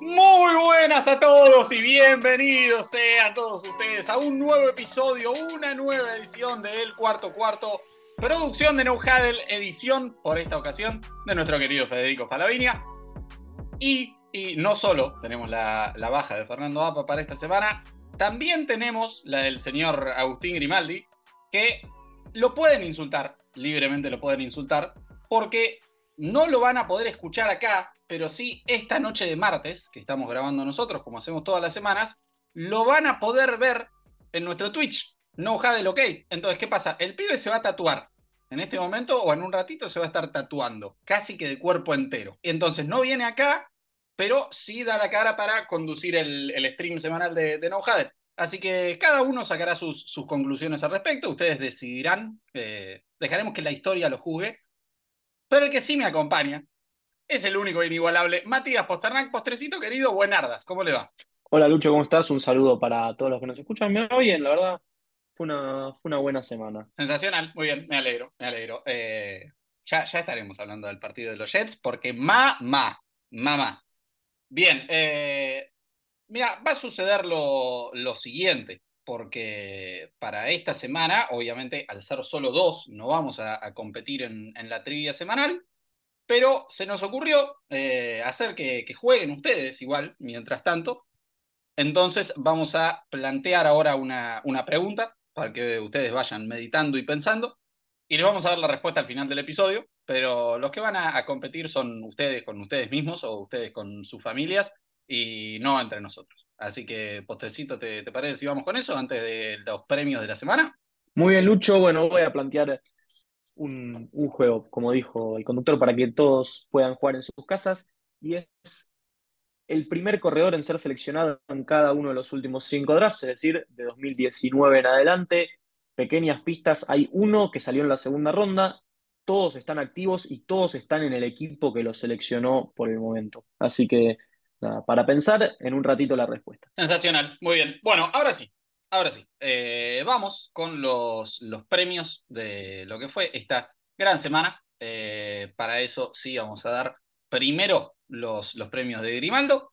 Muy buenas a todos y bienvenidos sean todos ustedes a un nuevo episodio, una nueva edición de El Cuarto Cuarto, producción de No edición por esta ocasión de nuestro querido Federico Falavinia. Y, y no solo tenemos la, la baja de Fernando Apa para esta semana, también tenemos la del señor Agustín Grimaldi, que lo pueden insultar, libremente lo pueden insultar, porque no lo van a poder escuchar acá, pero sí esta noche de martes, que estamos grabando nosotros, como hacemos todas las semanas, lo van a poder ver en nuestro Twitch. No Jadel OK. Entonces, ¿qué pasa? El pibe se va a tatuar. En este momento o en un ratito se va a estar tatuando, casi que de cuerpo entero. Entonces no viene acá, pero sí da la cara para conducir el, stream semanal de, de No. Así que cada uno sacará sus, sus conclusiones al respecto. Ustedes decidirán. Eh, dejaremos que la historia lo juzgue. Pero el que sí me acompaña es el único inigualable Matías Posternak. Postrecito querido, buenardas, ¿cómo le va? Hola Lucho, ¿cómo estás? Un saludo para todos los que nos escuchan. Me va bien, la verdad, fue una, fue una buena semana. Sensacional, muy bien, me alegro, me alegro. Eh, ya, ya estaremos hablando del partido de los Jets, porque mamá, mamá. Bien, eh, mira, va a suceder lo, lo siguiente porque para esta semana, obviamente al ser solo dos, no vamos a, competir en, la trivia semanal, pero se nos ocurrió eh, hacer que, jueguen ustedes igual, mientras tanto. Entonces vamos a plantear ahora una, pregunta para que ustedes vayan meditando y pensando, y les vamos a dar la respuesta al final del episodio, pero los que van a competir son ustedes con ustedes mismos o ustedes con sus familias y no entre nosotros. Así que, postecito, ¿te, ¿te, parece si vamos con eso antes de los premios de la semana? Muy bien, Lucho. Bueno, voy a plantear un, un, juego, como dijo el conductor, para que todos puedan jugar en sus casas. Y es el primer corredor en ser seleccionado en cada uno de los últimos cinco drafts, es decir, de 2019 en adelante. Pequeñas pistas, hay uno que salió en la segunda ronda, todos están activos y todos están en el equipo que los seleccionó por el momento. Así que para pensar en un ratito la respuesta. Sensacional, muy bien. Bueno, ahora sí, ahora sí. Eh, vamos con los, los premios de lo que fue esta gran semana. Eh, para eso sí vamos a dar primero los, los premios de Grimaldo,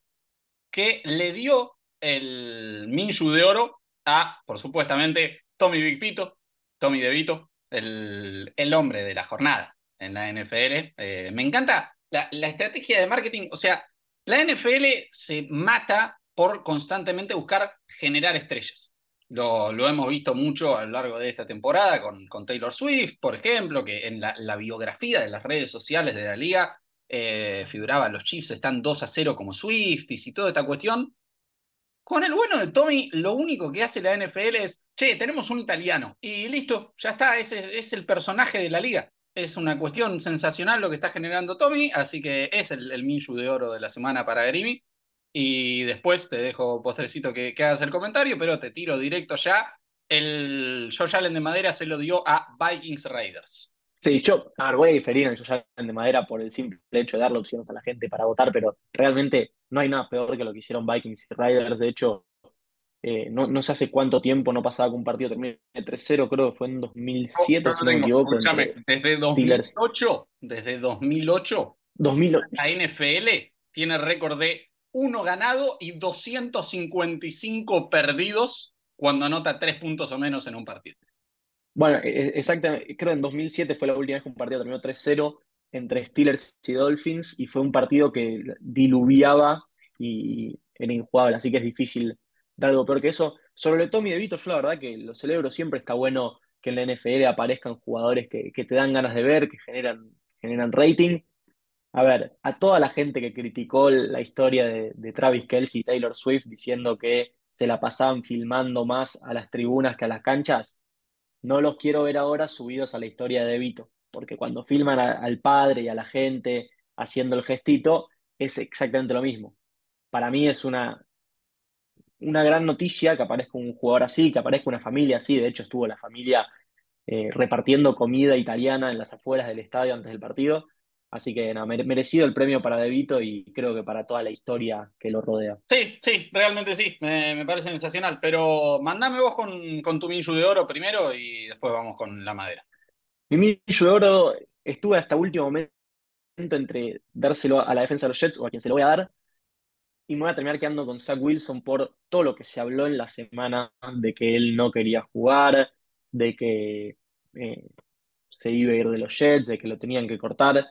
que le dio el Minshu de Oro a, por supuestamente, Tommy Big Pito, Tommy DeVito, el, el hombre de la jornada en la NFL. Eh, me encanta la, la estrategia de marketing, o sea, la NFL se mata por constantemente buscar generar estrellas. Lo, hemos visto mucho a lo largo de esta temporada con, Taylor Swift, por ejemplo, que en la, la, biografía de las redes sociales de la liga eh, figuraba los Chiefs están 2 a 0 como Swifties y toda esta cuestión. Con el bueno de Tommy, lo único que hace la NFL es, che, tenemos un italiano y listo, ya está, ese es el personaje de la liga. Es una cuestión sensacional lo que está generando Tommy, así que es el, Minshu de oro de la semana para Grimi. Y después te dejo postrecito que, que, hagas el comentario, pero te tiro directo ya. El Josh Allen de madera se lo dio a Vikings Raiders. Sí, yo, a ver, voy a diferir en Allen de madera por el simple hecho de darle opciones a la gente para votar, pero realmente no hay nada peor que lo que hicieron Vikings y Raiders. De hecho, eh, no, no, sé hace cuánto tiempo no pasaba que un partido termine 3-0, creo que fue en 2007, no, si no me equivoco. Escúchame, desde 2008, desde 2008, 2008, la NFL tiene récord de uno ganado y 255 perdidos cuando anota tres puntos o menos en un partido. Bueno, exactamente, creo que en 2007 fue la última vez que un partido terminó 3-0 entre Steelers y Dolphins y fue un partido que diluviaba y era injugable, así que es difícil dar algo peor que eso. Sobre Tommy DeVito, yo la verdad que lo celebro, siempre está bueno que en la NFL aparezcan jugadores que, te dan ganas de ver, que generan, generan rating. A ver, a toda la gente que criticó la historia de, Travis Kelsey y Taylor Swift diciendo que se la pasaban filmando más a las tribunas que a las canchas, no los quiero ver ahora subidos a la historia de DeVito, porque cuando filman al padre y a la gente haciendo el gestito, es exactamente lo mismo. Para mí es una, una gran noticia que aparezca un jugador así, que aparezca una familia así. De hecho, estuvo la familia eh, repartiendo comida italiana en las afueras del estadio antes del partido. Así que no, merecido el premio para De Vito y creo que para toda la historia que lo rodea. Sí, sí, realmente sí, me, me parece sensacional. Pero mandame vos con, con tu Minju de Oro primero y después vamos con la madera. Mi Minju de Oro estuve hasta último momento entre dárselo a la defensa de los Jets o a quien se lo voy a dar. Y me voy a terminar quedando con Zach Wilson por todo lo que se habló en la semana de que él no quería jugar, de que eh, se iba a ir de los Jets, de que lo tenían que cortar.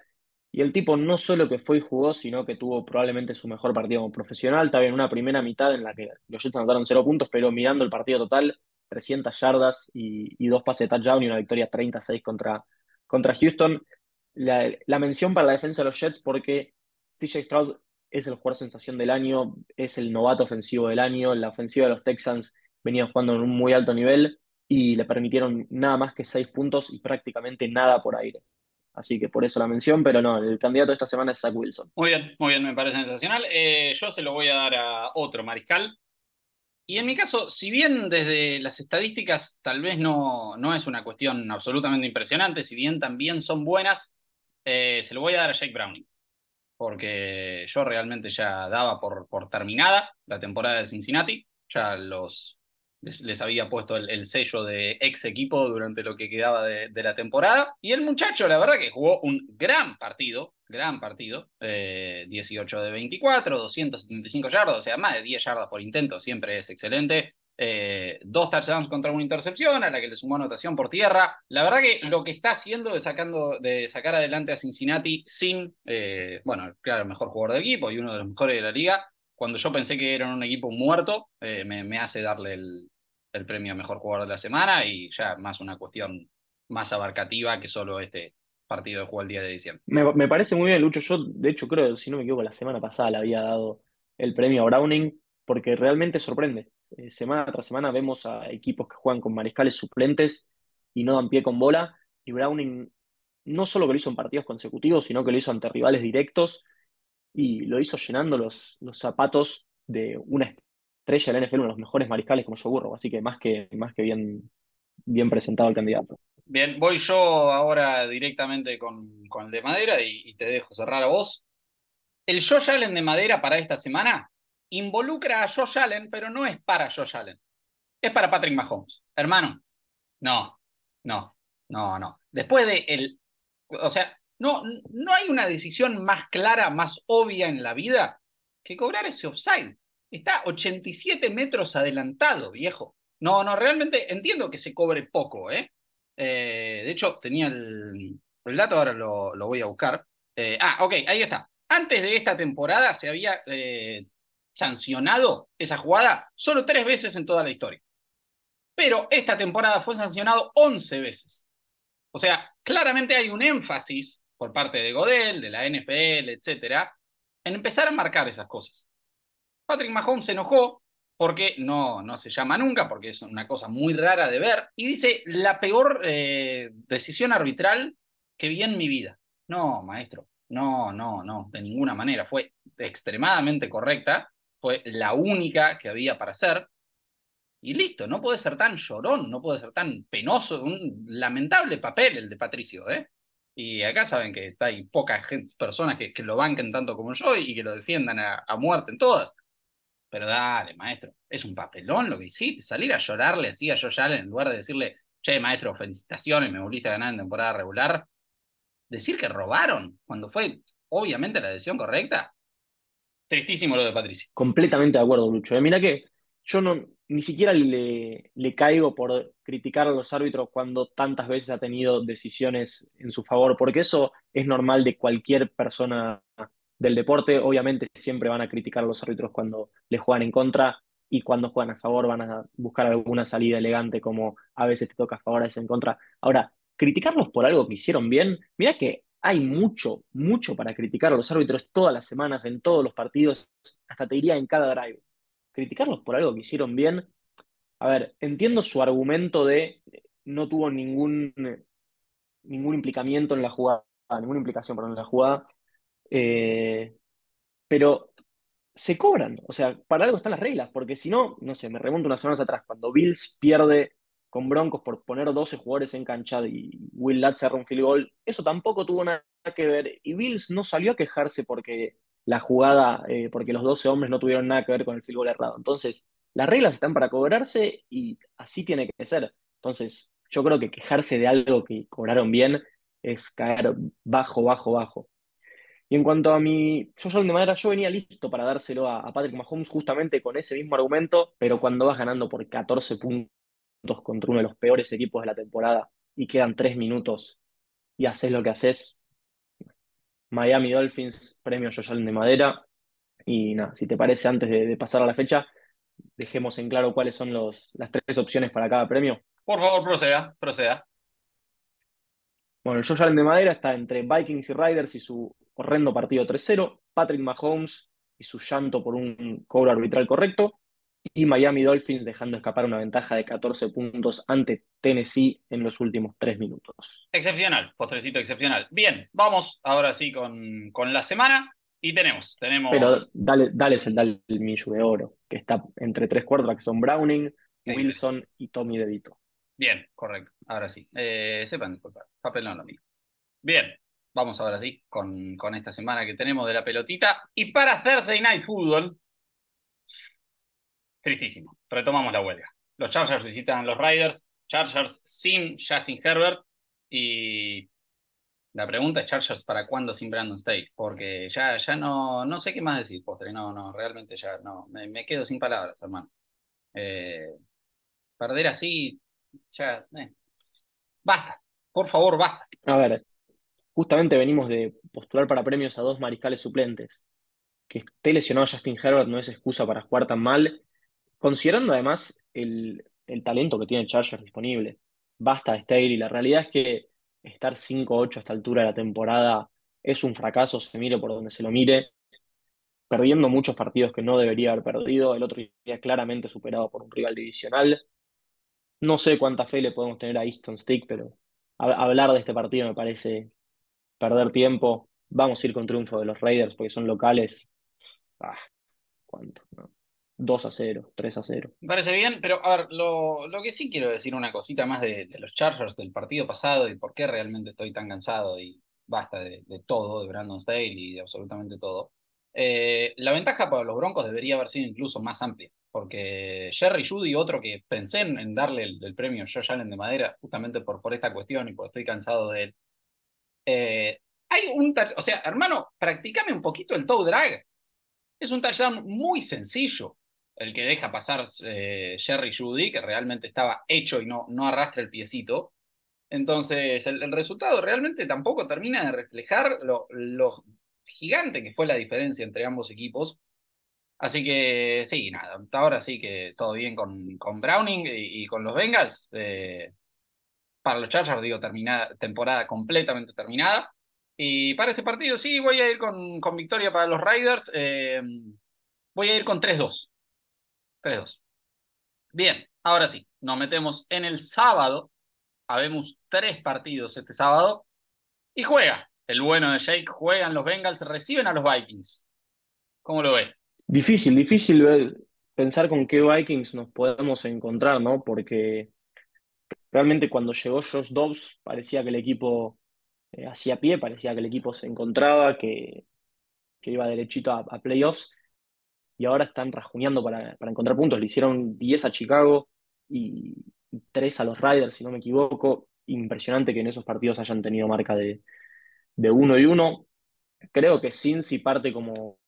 Y el tipo no solo que fue y jugó, sino que tuvo probablemente su mejor partido como profesional. También una primera mitad en la que los Jets anotaron cero puntos, pero mirando el partido total, 300 yardas y, dos pases de touchdown y una victoria 36 contra, contra Houston. La, la mención para la defensa de los Jets porque CJ Stroud es el jugador sensación del año, es el novato ofensivo del año. La ofensiva de los Texans venía jugando en un muy alto nivel y le permitieron nada más que seis puntos y prácticamente nada por aire. Así que por eso la mención, pero no, el candidato de esta semana es Zach Wilson. Muy bien, muy bien, me parece sensacional. Eh, yo se lo voy a dar a otro mariscal. Y en mi caso, si bien desde las estadísticas tal vez no, no es una cuestión absolutamente impresionante, si bien también son buenas, eh, se lo voy a dar a Jake Browning porque yo realmente ya daba por, por terminada la temporada de Cincinnati, ya los, les, había puesto el, sello de ex equipo durante lo que quedaba de, la temporada, y el muchacho la verdad que jugó un gran partido, gran partido, 18 eh, de 24, 275 yardas, o sea, más de 10 yardas por intento, siempre es excelente, eh, dos touchdowns contra una intercepción, a la que le sumó anotación por tierra. La verdad que lo que está haciendo de, sacando, de sacar adelante a Cincinnati sin, eh, bueno, claro, el mejor jugador del equipo y uno de los mejores de la liga, cuando yo pensé que eran un equipo muerto, eh, me, hace darle el, premio a mejor jugador de la semana y ya más una cuestión más abarcativa que solo este partido de juego el día de diciembre. Me, me parece muy bien, Lucho. Yo, de hecho, creo, si no me equivoco, la semana pasada le había dado el premio a Browning porque realmente sorprende. Eh, semana tras semana vemos a equipos que juegan con mariscales suplentes y no dan pie con bola. Y Browning no solo que lo hizo en partidos consecutivos, sino que lo hizo ante rivales directos y lo hizo llenando los, los zapatos de una estrella del NFL, uno de los mejores mariscales como yo burro. Así que más que, más que bien, bien presentado el candidato. Bien, voy yo ahora directamente con, con el de madera y, y, te dejo cerrar a vos. El Josh Allen de madera para esta semana involucra a Josh Allen, pero no es para Josh Allen. Es para Patrick Mahomes. Hermano, no, no, no, no. Después de el. O sea, no, no hay una decisión más clara, más obvia en la vida que cobrar ese offside. Está 87 metros adelantado, viejo. No, no, realmente entiendo que se cobre poco, ¿eh? eh de hecho, tenía el, el dato, ahora lo, lo voy a buscar. Eh, ah, ok, ahí está. Antes de esta temporada se había eh, sancionado esa jugada solo tres veces en toda la historia. Pero esta temporada fue sancionado 11 veces. O sea, claramente hay un énfasis por parte de Godel, de la NFL, etcétera, en empezar a marcar esas cosas. Patrick Mahomes se enojó porque no, no se llama nunca, porque es una cosa muy rara de ver, y dice la peor eh, decisión arbitral que vi en mi vida. No, maestro, no, no, no, de ninguna manera. Fue extremadamente correcta fue la única que había para hacer. Y listo, no puede ser tan llorón, no puede ser tan penoso, un lamentable papel el de Patricio, ¿eh? Y acá saben que hay pocas personas que, lo banquen tanto como yo y que lo defiendan a, muerte en todas. Pero dale, maestro, es un papelón lo que hiciste, salir a llorarle así a Josh Allen en lugar de decirle, che, maestro, felicitaciones, me volviste a ganar en temporada regular. Decir que robaron cuando fue obviamente la decisión correcta, Tristísimo lo de Patricio. Completamente de acuerdo, Lucho. Eh, mira que yo no, ni siquiera le, le caigo por criticar a los árbitros cuando tantas veces ha tenido decisiones en su favor, porque eso es normal de cualquier persona del deporte. Obviamente siempre van a criticar a los árbitros cuando les juegan en contra y cuando juegan a favor van a buscar alguna salida elegante como a veces te toca a favor, a veces en contra. Ahora, criticarlos por algo que hicieron bien, mira que hay mucho, mucho para criticar a los árbitros todas las semanas, en todos los partidos, hasta te diría en cada drive. Criticarlos por algo que hicieron bien. A ver, entiendo su argumento de no tuvo ningún, ningún implicamiento en la jugada, ninguna implicación perdón, en la jugada, eh, pero se cobran, o sea, para algo están las reglas, porque si no, no sé, me remonto unas semanas atrás, cuando Bills pierde con Broncos por poner 12 jugadores en cancha y Will Lutz cerró un field goal, eso tampoco tuvo nada que ver. Y Bills no salió a quejarse porque la jugada, eh, porque los 12 hombres no tuvieron nada que ver con el field goal errado. Entonces, las reglas están para cobrarse y así tiene que ser. Entonces, yo creo que quejarse de algo que cobraron bien es caer bajo, bajo, bajo. Y en cuanto a mi yo de madera, yo venía listo para dárselo a, a Patrick Mahomes justamente con ese mismo argumento, pero cuando vas ganando por 14 puntos contra uno de los peores equipos de la temporada y quedan 3 minutos y haces lo que haces, Miami Dolphins, premio Allen de madera. Y nada, si te parece, antes de, pasar a la fecha, dejemos en claro cuáles son los, las tres opciones para cada premio. Por favor, proceda, proceda. Bueno, el Allen de madera está entre Vikings y Riders y su horrendo partido 3-0, Patrick Mahomes y su llanto por un cobro arbitral correcto, y Miami Dolphins dejando escapar una ventaja de 14 puntos ante Tennessee en los últimos tres minutos. Excepcional, postrecito excepcional. Bien, vamos ahora sí con, con la semana y tenemos, tenemos... Pero dale, dale el, dale el millo de oro, que está entre tres cuartos, que son Browning, Wilson y Tommy DeVito. Bien, correcto, ahora sí. Eh, sepan disculpar, papel no lo mío. Bien, vamos ahora sí con, con esta semana que tenemos de la pelotita. Y para Thursday Night Football, tristísimo. Retomamos la huelga. Los Chargers visitan los Riders, Chargers sin Justin Herbert y la pregunta es Chargers para cuándo sin Brandon State, porque ya, ya no, no sé qué más decir, postre, no, no, realmente ya no, me, quedo sin palabras, hermano. Eh, perder así, ya, eh. basta, por favor, basta. A ver, justamente venimos de postular para premios a dos mariscales suplentes. Que esté lesionado Justin Herbert no es excusa para jugar tan mal Considerando además el, talento que tiene Chargers disponible, basta de Staley. La realidad es que estar 5-8 a esta altura de la temporada es un fracaso, se mire por donde se lo mire, perdiendo muchos partidos que no debería haber perdido, el otro día claramente superado por un rival divisional. No sé cuánta fe le podemos tener a Easton Stick, pero hablar de este partido me parece perder tiempo. Vamos a ir con triunfo de los Raiders porque son locales. Ah, ¿cuánto? 2 a 0, 3 a 0. Me parece bien, pero a ver, lo, lo que sí quiero decir una cosita más de, los Chargers del partido pasado y por qué realmente estoy tan cansado y basta de, todo, de Brandon Staley y de absolutamente todo. Eh, la ventaja para los Broncos debería haber sido incluso más amplia, porque Jerry Judy, otro que pensé en, darle el, premio Josh Allen de madera, justamente por, por esta cuestión y porque estoy cansado de él. Eh, hay un, o sea, hermano, practicame un poquito el toe drag. Es un touchdown muy sencillo el que deja pasar eh, Jerry Judy, que realmente estaba hecho y no, no arrastra el piecito. Entonces, el, resultado realmente tampoco termina de reflejar lo, gigante que fue la diferencia entre ambos equipos. Así que sí, nada, hasta ahora sí que todo bien con, con Browning y, con los Bengals. Eh, para los Chargers, digo, terminada, temporada completamente terminada. Y para este partido sí, voy a ir con, con victoria para los Riders. Eh, voy a ir con 3-2. 3-2. Bien, ahora sí, nos metemos en el sábado. Habemos tres partidos este sábado. Y juega. El bueno de Jake, juegan los Bengals, reciben a los Vikings. ¿Cómo lo ves? Difícil, difícil pensar con qué Vikings nos podemos encontrar, ¿no? Porque realmente cuando llegó Josh Dobbs parecía que el equipo eh, hacía pie, parecía que el equipo se encontraba, que, iba derechito a playoffs y ahora están rajuneando para, encontrar puntos. Le hicieron 10 a Chicago y 3 a los Riders, si no me equivoco. Impresionante que en esos partidos hayan tenido marca de, de 1 y 1. Creo que Cincy parte como,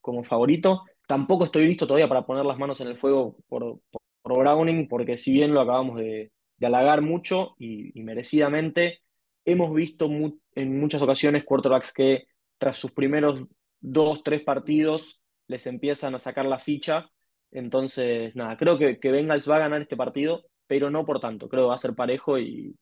como favorito. Tampoco estoy listo todavía para poner las manos en el fuego por, Browning, porque si bien lo acabamos de, halagar mucho y, merecidamente, hemos visto en muchas ocasiones quarterbacks que tras sus primeros dos, tres partidos les empiezan a sacar la ficha. Entonces, nada, creo que, que Bengals va a ganar este partido, pero no por tanto. Creo que va a ser parejo y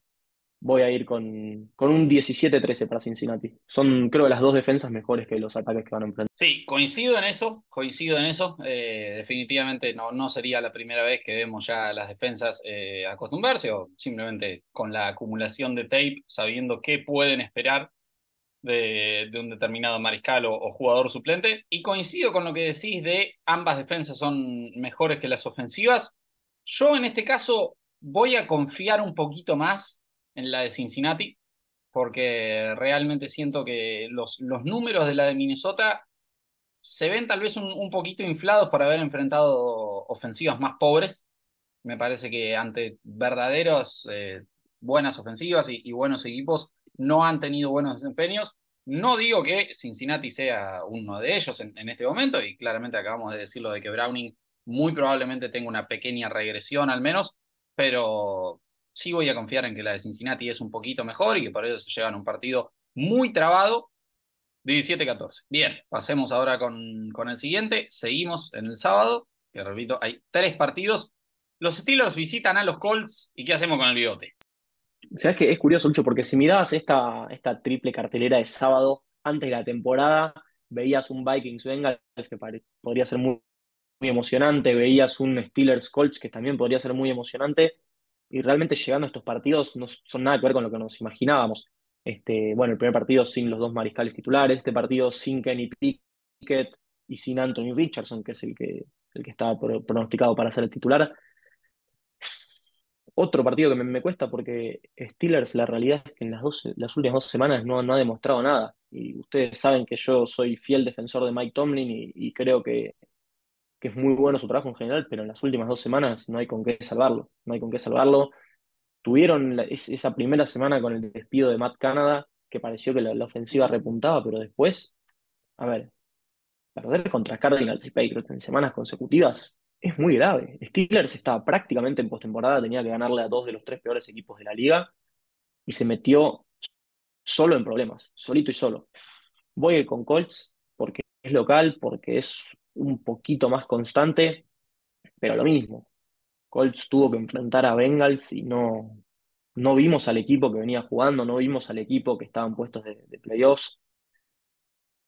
voy a ir con, con un 17-13 para Cincinnati. Son, creo, las dos defensas mejores que los ataques que van a enfrentar. Sí, coincido en eso, coincido en eso. Eh, definitivamente no, no sería la primera vez que vemos ya las defensas eh, acostumbrarse o simplemente con la acumulación de tape, sabiendo qué pueden esperar de, un determinado mariscal o, jugador suplente. Y coincido con lo que decís de ambas defensas son mejores que las ofensivas. Yo en este caso voy a confiar un poquito más en la de Cincinnati, porque realmente siento que los, los números de la de Minnesota se ven tal vez un, poquito inflados por haber enfrentado ofensivas más pobres. Me parece que ante verdaderos eh, buenas ofensivas y, buenos equipos no han tenido buenos desempeños. No digo que Cincinnati sea uno de ellos en, este momento, y claramente acabamos de decirlo de que Browning muy probablemente tenga una pequeña regresión al menos, pero sí voy a confiar en que la de Cincinnati es un poquito mejor y que por eso se llevan un partido muy trabado. 17-14. Bien, pasemos ahora con, con el siguiente. Seguimos en el sábado, que repito, hay tres partidos. Los Steelers visitan a los Colts y ¿qué hacemos con el bigote? Sabes que es curioso, Lucho, porque si mirabas esta, esta triple cartelera de sábado antes de la temporada, veías un Vikings Bengals que podría ser muy, emocionante, veías un Steelers Colts que también podría ser muy emocionante, y realmente llegando a estos partidos no son nada que ver con lo que nos imaginábamos. Este, bueno, el primer partido sin los dos mariscales titulares, este partido sin Kenny Pickett y sin Anthony Richardson, que es el que, el que estaba pronosticado para ser el titular. Otro partido que me, cuesta porque Steelers, la realidad es que en las, dos, las últimas dos semanas no, ha demostrado nada. Y ustedes saben que yo soy fiel defensor de Mike Tomlin y, creo que, que, es muy bueno su trabajo en general, pero en las últimas dos semanas no hay con qué salvarlo. No hay con qué salvarlo. Tuvieron esa primera semana con el despido de Matt Canada, que pareció que la, ofensiva repuntaba, pero después, a ver, perder contra Cardinals y Patriots en semanas consecutivas es muy grave. Steelers estaba prácticamente en postemporada, tenía que ganarle a dos de los tres peores equipos de la liga y se metió solo en problemas, solito y solo. Voy con Colts porque es local, porque es un poquito más constante, pero lo mismo. Colts tuvo que enfrentar a Bengals y no, no vimos al equipo que venía jugando, no vimos al equipo que estaban puestos de, playoffs.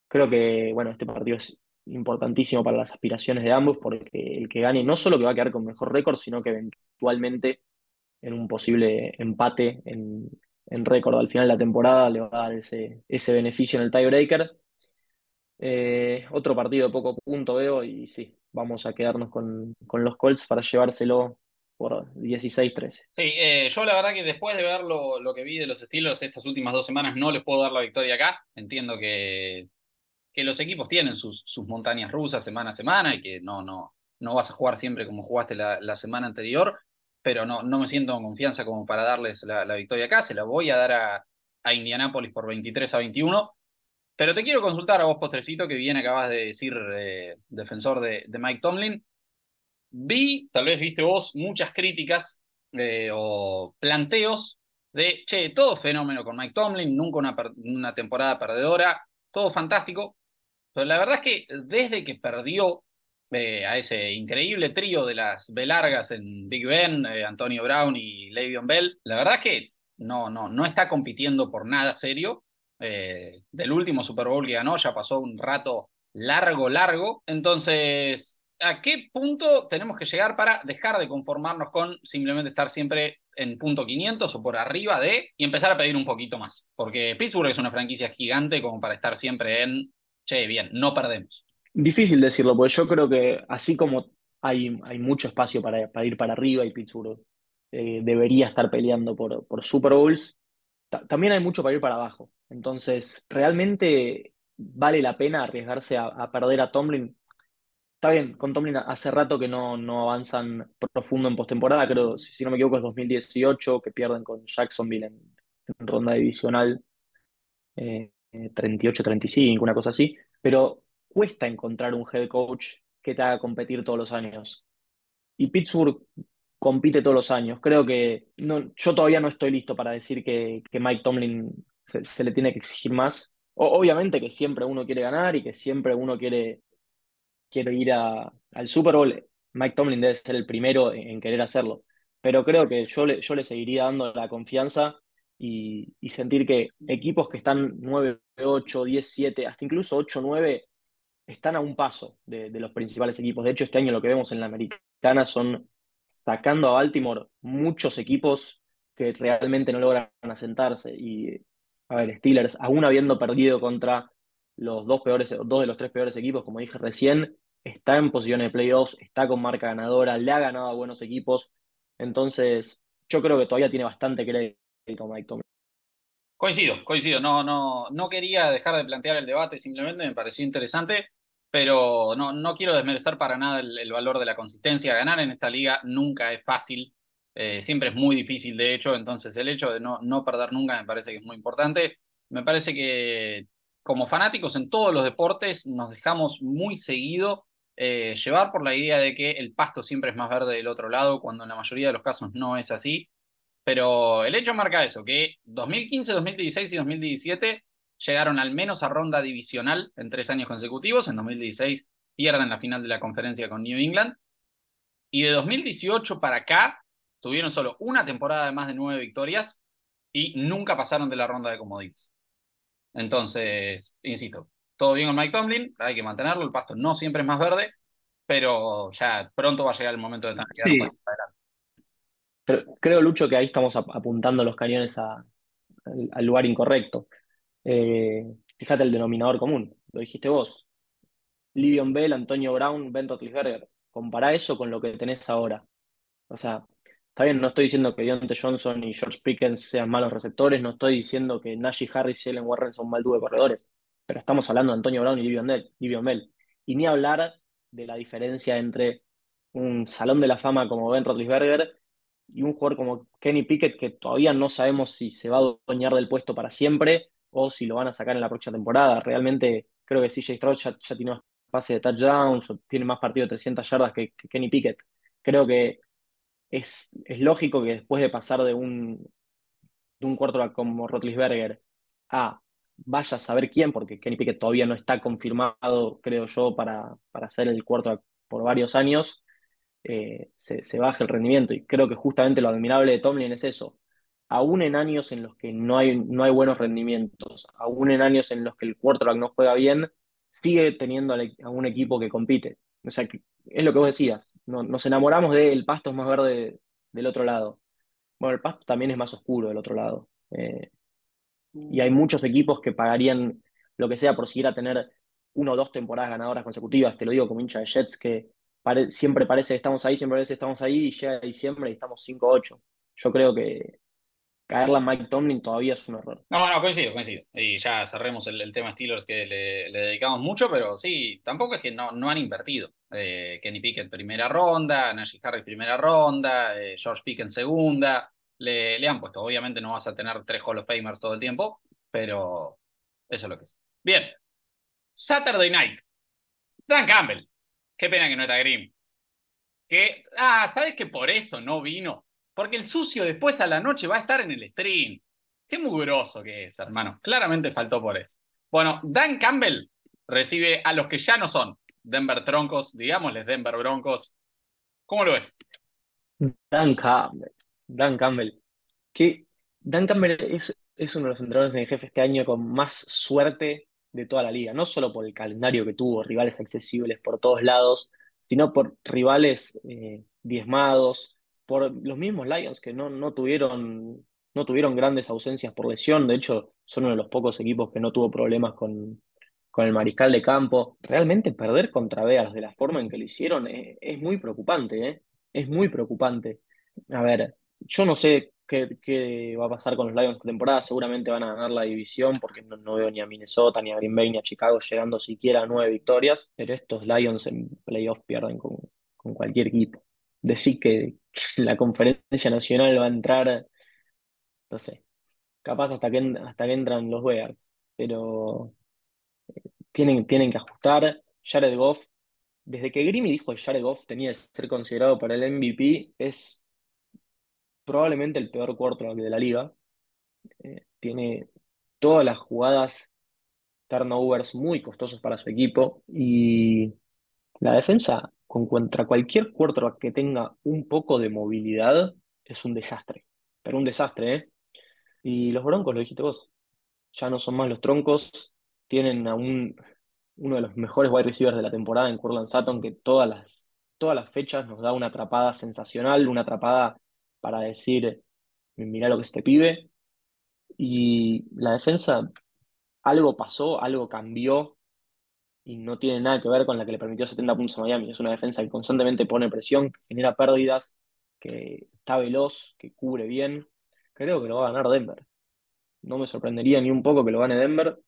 Creo que, bueno, este partido es importantísimo para las aspiraciones de ambos, porque el que gane no solo que va a quedar con mejor récord, sino que eventualmente en un posible empate en, récord al final de la temporada le va a dar ese, ese beneficio en el tiebreaker. Eh, otro partido de poco punto veo y sí, vamos a quedarnos con, los Colts para llevárselo por 16-13. Sí, eh, yo la verdad que después de ver lo, lo, que vi de los estilos estas últimas dos semanas no les puedo dar la victoria acá. Entiendo que que los equipos tienen sus, sus, montañas rusas semana a semana y que no, no, no vas a jugar siempre como jugaste la, semana anterior, pero no, no me siento con confianza como para darles la, victoria acá. Se la voy a dar a, a Indianápolis por 23 a 21. Pero te quiero consultar a vos, Postrecito, que bien acabas de decir, eh, defensor de, de, Mike Tomlin. Vi, tal vez viste vos, muchas críticas eh, o planteos de, che, todo fenómeno con Mike Tomlin, nunca una, una temporada perdedora, todo fantástico, pero la verdad es que desde que perdió eh, a ese increíble trío de las B largas en Big Ben, eh, Antonio Brown y Le'Veon Bell, la verdad es que no, no, no está compitiendo por nada serio. Eh, del último Super Bowl que ganó ya pasó un rato largo, largo. Entonces, ¿a qué punto tenemos que llegar para dejar de conformarnos con simplemente estar siempre en punto 500 o por arriba de y empezar a pedir un poquito más? Porque Pittsburgh es una franquicia gigante como para estar siempre en che, bien, no perdemos. Difícil decirlo, porque yo creo que así como hay, hay mucho espacio para, ir para arriba y Pittsburgh eh, debería estar peleando por, por Super Bowls, también hay mucho para ir para abajo. Entonces, ¿realmente vale la pena arriesgarse a, perder a Tomlin? Está bien, con Tomlin hace rato que no, no avanzan profundo en postemporada, creo, si, no me equivoco, es 2018, que pierden con Jacksonville en, ronda divisional. Eh, 38-35, una cosa así, pero cuesta encontrar un head coach que te haga competir todos los años. Y Pittsburgh compite todos los años. Creo que no, yo todavía no estoy listo para decir que, Mike Tomlin se, le tiene que exigir más. obviamente que siempre uno quiere ganar y que siempre uno quiere, quiere ir a, al Super Bowl. Mike Tomlin debe ser el primero en, querer hacerlo. Pero creo que yo le, yo le seguiría dando la confianza y, sentir que equipos que están 9, 8, 10, 7, hasta incluso 8, 9, están a un paso de, los principales equipos. De hecho, este año lo que vemos en la americana son sacando a Baltimore muchos equipos que realmente no logran asentarse. Y, a ver, Steelers, aún habiendo perdido contra los dos, peores, dos de los tres peores equipos, como dije recién, está en posición de playoffs, está con marca ganadora, le ha ganado a buenos equipos. Entonces, yo creo que todavía tiene bastante crédito Coincido, coincido. No, no, no quería dejar de plantear el debate, simplemente me pareció interesante, pero no, no quiero desmerecer para nada el, valor de la consistencia. Ganar en esta liga nunca es fácil, eh, siempre es muy difícil, de hecho, entonces el hecho de no, no perder nunca me parece que es muy importante. Me parece que como fanáticos en todos los deportes nos dejamos muy seguido eh, llevar por la idea de que el pasto siempre es más verde del otro lado, cuando en la mayoría de los casos no es así. Pero el hecho marca eso, que 2015, 2016 y 2017 llegaron al menos a ronda divisional en tres años consecutivos. En 2016 pierden la final de la conferencia con New England. Y de 2018 para acá tuvieron solo una temporada de más de nueve victorias y nunca pasaron de la ronda de comodines. Entonces, insisto, todo bien con Mike Tomlin, hay que mantenerlo, el pasto no siempre es más verde, pero ya pronto va a llegar el momento de tener que sí. Pero creo, Lucho, que ahí estamos apuntando los cañones al, lugar incorrecto. Eh, fíjate el denominador común, lo dijiste vos. Livion Bell, Antonio Brown, Ben Roethlisberger. Compará eso con lo que tenés ahora. O sea, Está bien, no estoy diciendo que Deontay Johnson y George Pickens sean malos receptores, no estoy diciendo que Najee Harris y Ellen Warren son mal dúo de corredores, pero estamos hablando de Antonio Brown y Livion Bell. Y ni hablar de la diferencia entre un salón de la fama como Ben Roethlisberger y un jugador como Kenny Pickett que todavía no sabemos si se va a adueñar del puesto para siempre o si lo van a sacar en la próxima temporada. Realmente creo que CJ Stroud ya, tiene más pase de touchdowns o tiene más partido de 300 yardas que Kenny Pickett. Creo que es, lógico que después de pasar de un, de un quarterback como Rotlisberger a vaya a saber quién, porque Kenny Pickett todavía no está confirmado, creo yo, para, para ser el quarterback por varios años, eh, se, se baja el rendimiento. Y creo que justamente lo admirable de Tomlin es eso. Aún en años en los que no hay, no hay buenos rendimientos, aún en años en los que el quarterback no juega bien, sigue teniendo a un equipo que compite. O sea, es lo que vos decías, nos enamoramos del pasto más verde del otro lado. Bueno, el pasto también es más oscuro del otro lado. Eh, y hay muchos equipos que pagarían lo que sea por seguir a tener uno o dos temporadas ganadoras consecutivas. Te lo digo como hincha de Jets, que siempre parece que estamos ahí, siempre parece que estamos ahí, y llega diciembre y estamos 5-8. Yo creo que caerla a Mike Tomlin todavía es un error. No, no, coincido, coincido. Y ya cerremos el, tema Steelers que le, dedicamos mucho, pero sí, tampoco es que no, no han invertido. Eh, Kenny Pickett primera ronda, Najee Harris primera ronda, eh, George Pickett segunda. Le, le, han puesto, obviamente no vas a tener tres Hall of Famers todo el tiempo, pero eso es lo que es. Bien, Saturday Night. Dan Campbell. Qué pena que no está Grimm. Que, ah, ¿sabes que por eso no vino? Porque el sucio después a la noche va a estar en el stream. Qué mugroso que es, hermano. Claramente faltó por eso. Bueno, Dan Campbell recibe a los que ya no son Denver Troncos, digámosles Denver Broncos. ¿Cómo lo ves? Dan Campbell. Dan Campbell. Que Dan Campbell es, uno de los entrenadores en jefe este año con más suerte de toda la liga. No solo por el calendario que tuvo, rivales accesibles por todos lados, sino por rivales eh, diezmados, por los mismos Lions que no, no, tuvieron, no tuvieron grandes ausencias por lesión, de hecho son uno de los pocos equipos que no tuvo problemas con, con el mariscal de campo. Realmente perder contra Bears de la forma en que lo hicieron eh, es, muy preocupante, ¿eh? es muy preocupante. A ver, yo no sé qué, va a pasar con los Lions esta temporada, seguramente van a ganar la división porque no, veo ni a Minnesota, ni a Green Bay, ni a Chicago llegando siquiera a nueve victorias, pero estos Lions en playoff pierden con, con cualquier equipo. Decir que, la conferencia nacional va a entrar, no sé, capaz hasta que, hasta que entran los Bears, pero eh, tienen, tienen que ajustar. Jared Goff, desde que Grimmy dijo que Jared Goff tenía que ser considerado para el MVP, es probablemente el peor quarterback de la liga. Eh, tiene todas las jugadas turnovers muy costosos para su equipo y la defensa contra cualquier quarterback que tenga un poco de movilidad es un desastre. Pero un desastre, ¿eh? Y los Broncos, lo dijiste vos, ya no son más los troncos, tienen a un, uno de los mejores wide receivers de la temporada en Curland Sutton, que todas las, todas las fechas nos da una atrapada sensacional, una atrapada para decir, mira lo que este pibe. Y la defensa, algo pasó, algo cambió y no tiene nada que ver con la que le permitió 70 puntos a Miami. Es una defensa que constantemente pone presión, que genera pérdidas, que está veloz, que cubre bien. Creo que lo va a ganar Denver. No me sorprendería ni un poco que lo gane Denver.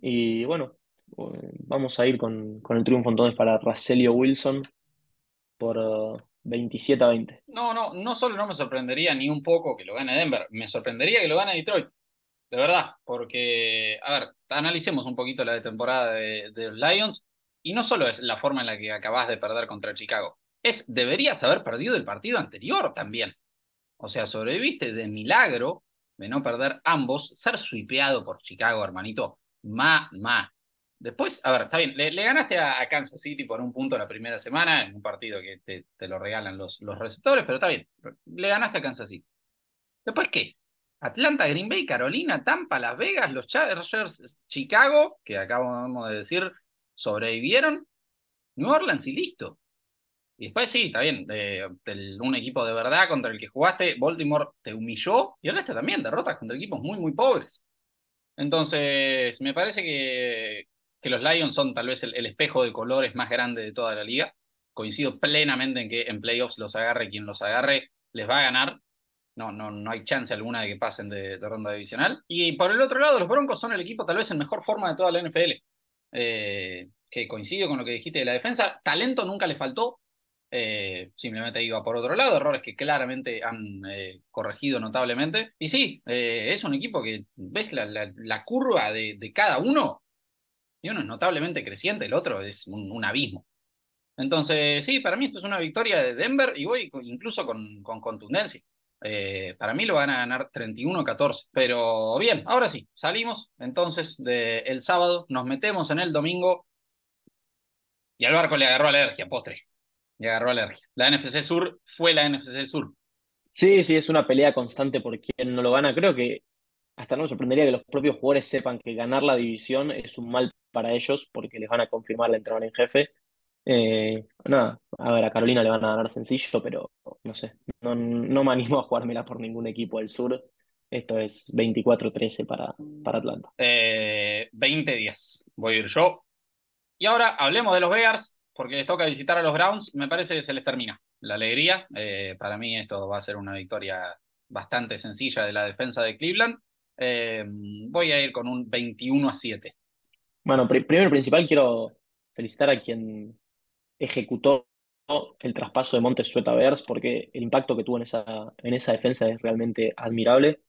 Y bueno, eh, vamos a ir con, el triunfo entonces para Racelio Wilson por 27 uh, a 20. No, no, no solo no me sorprendería ni un poco que lo gane Denver, me sorprendería que lo gane Detroit. de verdad, porque, a ver, analicemos un poquito la de temporada de, los Lions, y no solo es la forma en la que acabas de perder contra Chicago, es, deberías haber perdido el partido anterior también. O sea, sobreviviste de milagro de no perder ambos, ser sweepeado por Chicago, hermanito, ma, ma. Después, a ver, está bien, le, ganaste a, Kansas City por un punto la primera semana, en un partido que te, lo regalan los, los receptores, pero está bien, le ganaste a Kansas City. Después, ¿qué? Atlanta, Green Bay, Carolina, Tampa, Las Vegas, los Chargers, Chicago, que acabamos de decir, sobrevivieron, New Orleans y listo. Y después sí, está bien, un equipo de verdad contra el que jugaste, Baltimore te humilló y ahora está también derrotas contra equipos muy, muy pobres. Entonces, me parece que, que los Lions son tal vez el, espejo de colores más grande de toda la liga. Coincido plenamente en que en playoffs los agarre quien los agarre, les va a ganar. No, no, no hay chance alguna de que pasen de, ronda divisional. Y por el otro lado, los Broncos son el equipo tal vez en mejor forma de toda la NFL. Eh, que coincido con lo que dijiste de la defensa. Talento nunca le faltó, eh, simplemente iba por otro lado, errores que claramente han eh, corregido notablemente. Y sí, es un equipo que ves la, curva de, cada uno, y uno es notablemente creciente, el otro es un, abismo. Entonces, sí, para mí esto es una victoria de Denver y voy incluso con, con contundencia. para mí lo van a ganar 31-14. Pero bien, ahora sí, salimos entonces del sábado, nos metemos en el domingo y al barco le agarró alergia, postre y agarró alergia. La NFC Sur fue la NFC Sur. Sí, sí, es una pelea constante por quien no lo gana. Creo que hasta no me sorprendería que los propios jugadores sepan que ganar la división es un mal para ellos porque les van a confirmar la entrada en jefe. Eh, nada, a ver, a Carolina le van a ganar sencillo, pero no sé, no, no me animo a jugármela por ningún equipo del sur. Esto es 24-13 para, para Atlanta. 20-10, eh, voy a ir yo. Y ahora hablemos de los Bears porque les toca visitar a los Browns, me parece que se les termina la alegría. Eh, para mí esto va a ser una victoria bastante sencilla de la defensa de Cleveland. Eh, voy a ir con un 21 a 7. Bueno, primero y principal quiero felicitar a quien ejecutó el traspaso de Montes Sueta Bears porque el impacto que tuvo en esa, en esa defensa es realmente admirable.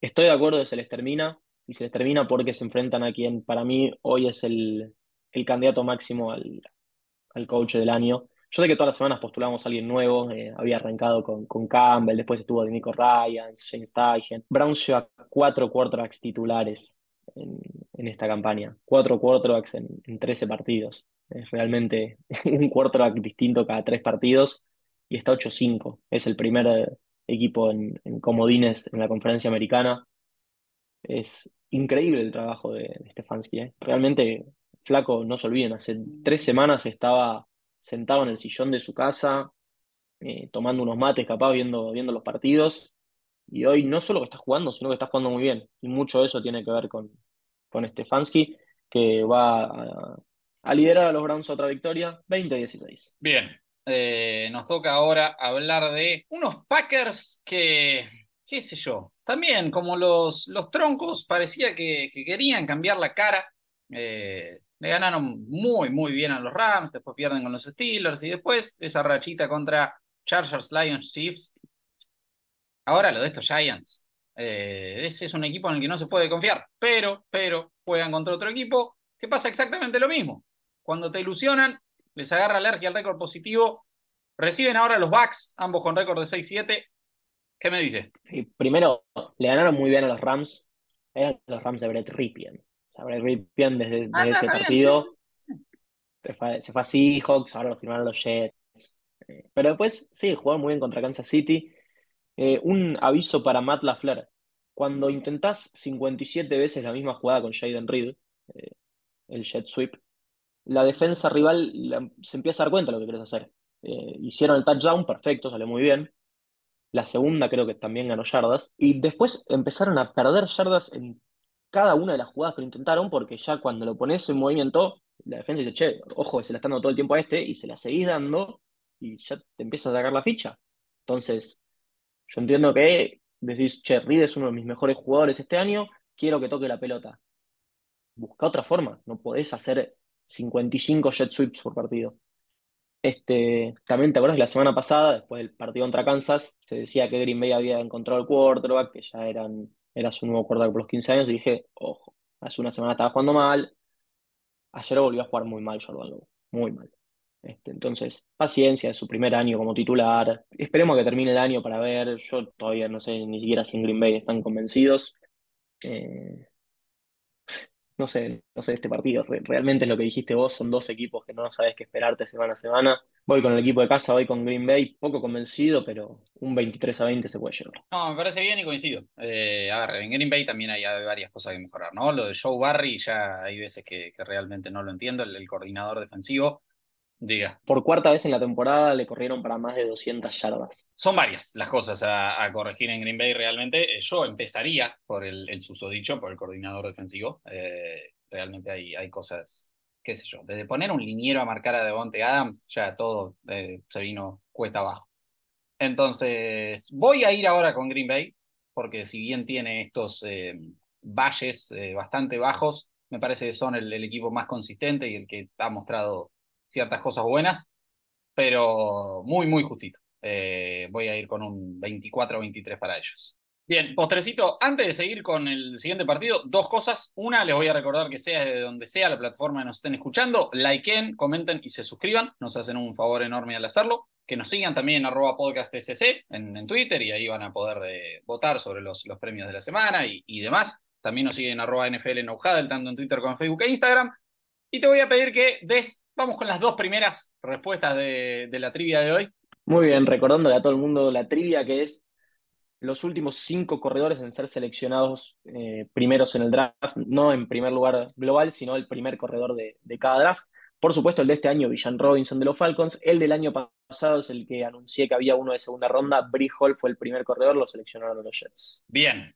Estoy de acuerdo que se les termina y se les termina porque se enfrentan a quien para mí hoy es el, el candidato máximo al, al coach del año. Yo sé que todas las semanas postulamos a alguien nuevo, eh, había arrancado con, con, Campbell, después estuvo Nico Ryan, James Steichen. Brown lleva cuatro quarterbacks titulares en, en, esta campaña, cuatro quarterbacks en, en 13 partidos. Es realmente un quarterback distinto cada tres partidos y está 8-5. Es el primer eh, equipo en, en comodines en la conferencia americana. Es increíble el trabajo de, de Stefanski. ¿eh? Realmente Flaco, no se olviden, hace tres semanas estaba sentado en el sillón de su casa, eh, tomando unos mates, capaz, viendo, viendo los partidos. Y hoy no solo que está jugando, sino que está jugando muy bien. Y mucho de eso tiene que ver con, con Stefanski, que va a, liderar a los Browns otra victoria, 20-16. Bien, eh, nos toca ahora hablar de unos Packers que, qué sé yo, también como los, los troncos, parecía que, querían cambiar la cara. Eh, le ganaron muy, muy bien a los Rams, después pierden con los Steelers y después esa rachita contra Chargers, Lions, Chiefs. Ahora lo de estos Giants. Eh, ese es un equipo en el que no se puede confiar, pero, pero juegan contra otro equipo que pasa exactamente lo mismo. Cuando te ilusionan, les agarra alergia al récord positivo, reciben ahora los Bucks, ambos con récord de 6-7. ¿Qué me dice? Sí, primero, le ganaron muy bien a los Rams, eran los Rams de Brett Ripien Brett Ripien desde, ah, ese partido. Se fue, se fue a Seahawks, ahora lo firmaron los Jets. Eh, pero después, sí, jugó muy bien contra Kansas City. Eh, un aviso para Matt LaFleur. Cuando intentás 57 veces la misma jugada con Jaden Reed, eh, el jet sweep, la defensa rival se empieza a dar cuenta de lo que quieres hacer. hicieron el touchdown, perfecto, salió muy bien. La segunda creo que también ganó yardas. Y después empezaron a perder yardas en cada una de las jugadas que lo intentaron, porque ya cuando lo pones en movimiento, la defensa dice, che, ojo, se la están dando todo el tiempo a este, y se la seguís dando, y ya te empieza a sacar la ficha. Entonces, yo entiendo que decís, che, Reed es uno de mis mejores jugadores este año, quiero que toque la pelota. Busca otra forma, no podés hacer 55 jet sweeps por partido. Este, también te acuerdas que la semana pasada, después del partido contra Kansas, se decía que Green Bay había encontrado el quarterback, que ya eran era su nuevo quarterback por los 15 años y dije, ojo, hace una semana estaba jugando mal, ayer volvió a jugar muy mal Jordan Love, muy mal. Este, entonces, paciencia, es su primer año como titular. Esperemos que termine el año para ver. Yo todavía no sé ni siquiera si en Green Bay están convencidos. Eh, no sé, no sé, este partido re- realmente lo que dijiste vos, son dos equipos que no sabes qué esperarte semana a semana. Voy con el equipo de casa, voy con Green Bay, poco convencido, pero un 23 a 20 se puede llevar. No, me parece bien y coincido. Eh, a ver, en Green Bay también hay, varias cosas que mejorar, ¿no? Lo de Joe Barry ya hay veces que, que realmente no lo entiendo, el coordinador defensivo. Diga, Por cuarta vez en la temporada le corrieron para más de 200 yardas. son varias las cosas a, a corregir en Green Bay realmente. Eh, yo empezaría por el, el susodicho, por el coordinador defensivo. Eh, realmente hay, hay cosas, qué sé yo, desde poner un liniero a marcar a Devonte Adams, ya todo eh, se vino cuesta abajo. Entonces, voy a ir ahora con Green Bay, porque si bien tiene estos eh, valles bastante bajos, me parece que son el, el equipo más consistente y el que ha mostrado ciertas cosas buenas, pero muy, muy justito. Eh, voy a ir con un 24-23 para ellos. Bien, postrecito, antes de seguir con el siguiente partido, dos cosas. Una, les voy a recordar que sea de donde sea la plataforma que nos estén escuchando, likeen, comenten y se suscriban. Nos hacen un favor enorme al hacerlo. Que nos sigan también en arroba en, en Twitter y ahí van a poder eh, votar sobre los, los premios de la semana y, y demás. También nos siguen en arroba NFL en tanto en Twitter como en Facebook e Instagram. Y te voy a pedir que des, vamos con las dos primeras respuestas de, de la trivia de hoy. Muy bien, recordándole a todo el mundo la trivia que es los últimos cinco corredores en ser seleccionados eh, primeros en el draft, no en primer lugar global, sino el primer corredor de, de cada draft. Por supuesto, el de este año, Villan Robinson de los Falcons. El del año pasado es el que anuncié que había uno de segunda ronda. Brie Hall fue el primer corredor, lo seleccionaron los Jets. Bien,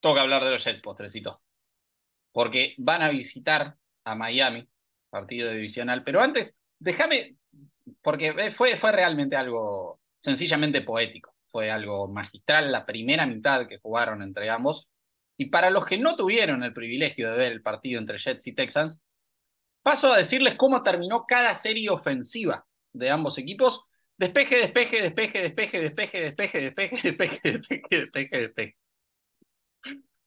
toca hablar de los Jets, postrecito. Porque van a visitar a Miami, partido divisional. Pero antes, déjame, porque fue, fue realmente algo sencillamente poético. Fue algo magistral la primera mitad que jugaron entre ambos. Y para los que no tuvieron el privilegio de ver el partido entre Jets y Texans, paso a decirles cómo terminó cada serie ofensiva de ambos equipos. Despeje, despeje, despeje, despeje, despeje, despeje, despeje, despeje, despeje, despeje, despeje.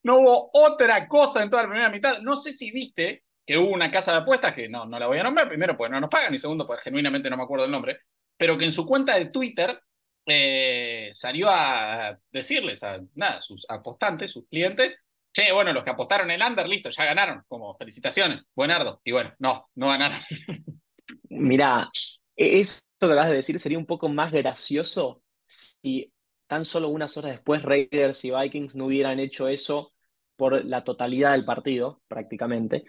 No hubo otra cosa en toda la primera mitad. No sé si viste que hubo una casa de apuestas, que no, no la voy a nombrar, primero porque no nos pagan, y segundo porque genuinamente no me acuerdo el nombre, pero que en su cuenta de Twitter eh, salió a decirles a nada, sus apostantes, sus clientes, che, bueno, los que apostaron el under, listo, ya ganaron, como felicitaciones, buenardo. Y bueno, no, no ganaron. Mirá, eso que acabas de decir sería un poco más gracioso si tan solo unas horas después Raiders y Vikings no hubieran hecho eso por la totalidad del partido, prácticamente.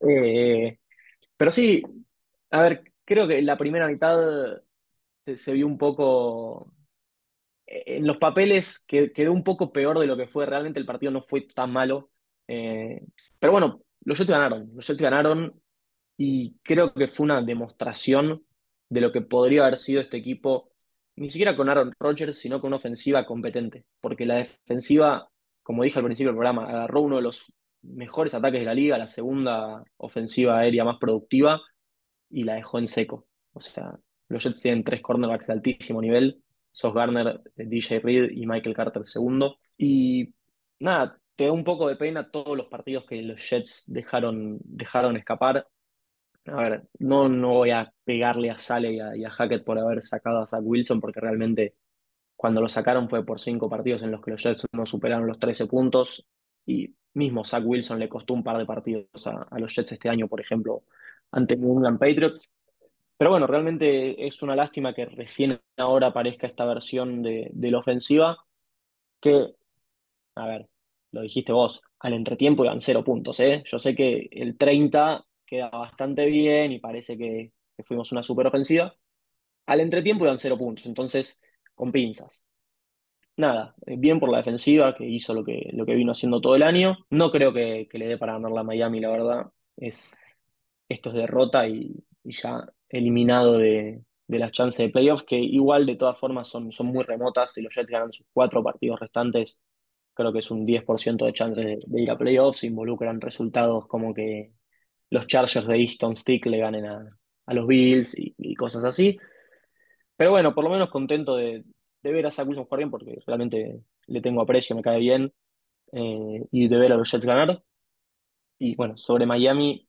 Eh, pero sí, a ver, creo que la primera mitad se, vio un poco en los papeles que, quedó un poco peor de lo que fue. Realmente el partido no fue tan malo. Eh, pero bueno, los Jets ganaron. Los Jets ganaron y creo que fue una demostración de lo que podría haber sido este equipo, ni siquiera con Aaron Rodgers, sino con una ofensiva competente. Porque la defensiva, como dije al principio del programa, agarró uno de los mejores ataques de la liga, la segunda ofensiva aérea más productiva, y la dejó en seco. O sea, los Jets tienen tres cornerbacks de altísimo nivel Sos Garner, DJ Reed y Michael Carter segundo. Y nada, te da un poco de pena todos los partidos que los Jets dejaron, dejaron escapar. A ver, no, no voy a pegarle a Sale y a, y a Hackett por haber sacado a Zach Wilson, porque realmente cuando lo sacaron fue por cinco partidos en los que los Jets no superaron los 13 puntos. Y mismo Zach Wilson le costó un par de partidos a, los Jets este año, por ejemplo, ante New England Patriots. Pero bueno, realmente es una lástima que recién ahora aparezca esta versión de, la ofensiva que, a ver, lo dijiste vos, al entretiempo iban cero puntos, ¿eh? Yo sé que el 30 queda bastante bien y parece que fuimos una super ofensiva. Al entretiempo iban cero puntos, entonces con pinzas. Nada, bien por la defensiva que hizo lo que, lo que vino haciendo todo el año. No creo que, le dé para ganar la Miami, la verdad. Es, esto es derrota y, ya eliminado de, de las chances de playoffs, que igual de todas formas son, son muy remotas. Si los Jets ganan sus cuatro partidos restantes, creo que es un 10% de chances de, ir a playoffs. Involucran resultados como que los Chargers de Easton Stick le ganen a, a los Bills y, cosas así. Pero bueno, por lo menos contento de, de ver a Zach Wilson jugar bien porque realmente le tengo aprecio, me cae bien. eh, y de ver a los Jets ganar. Y bueno, sobre Miami,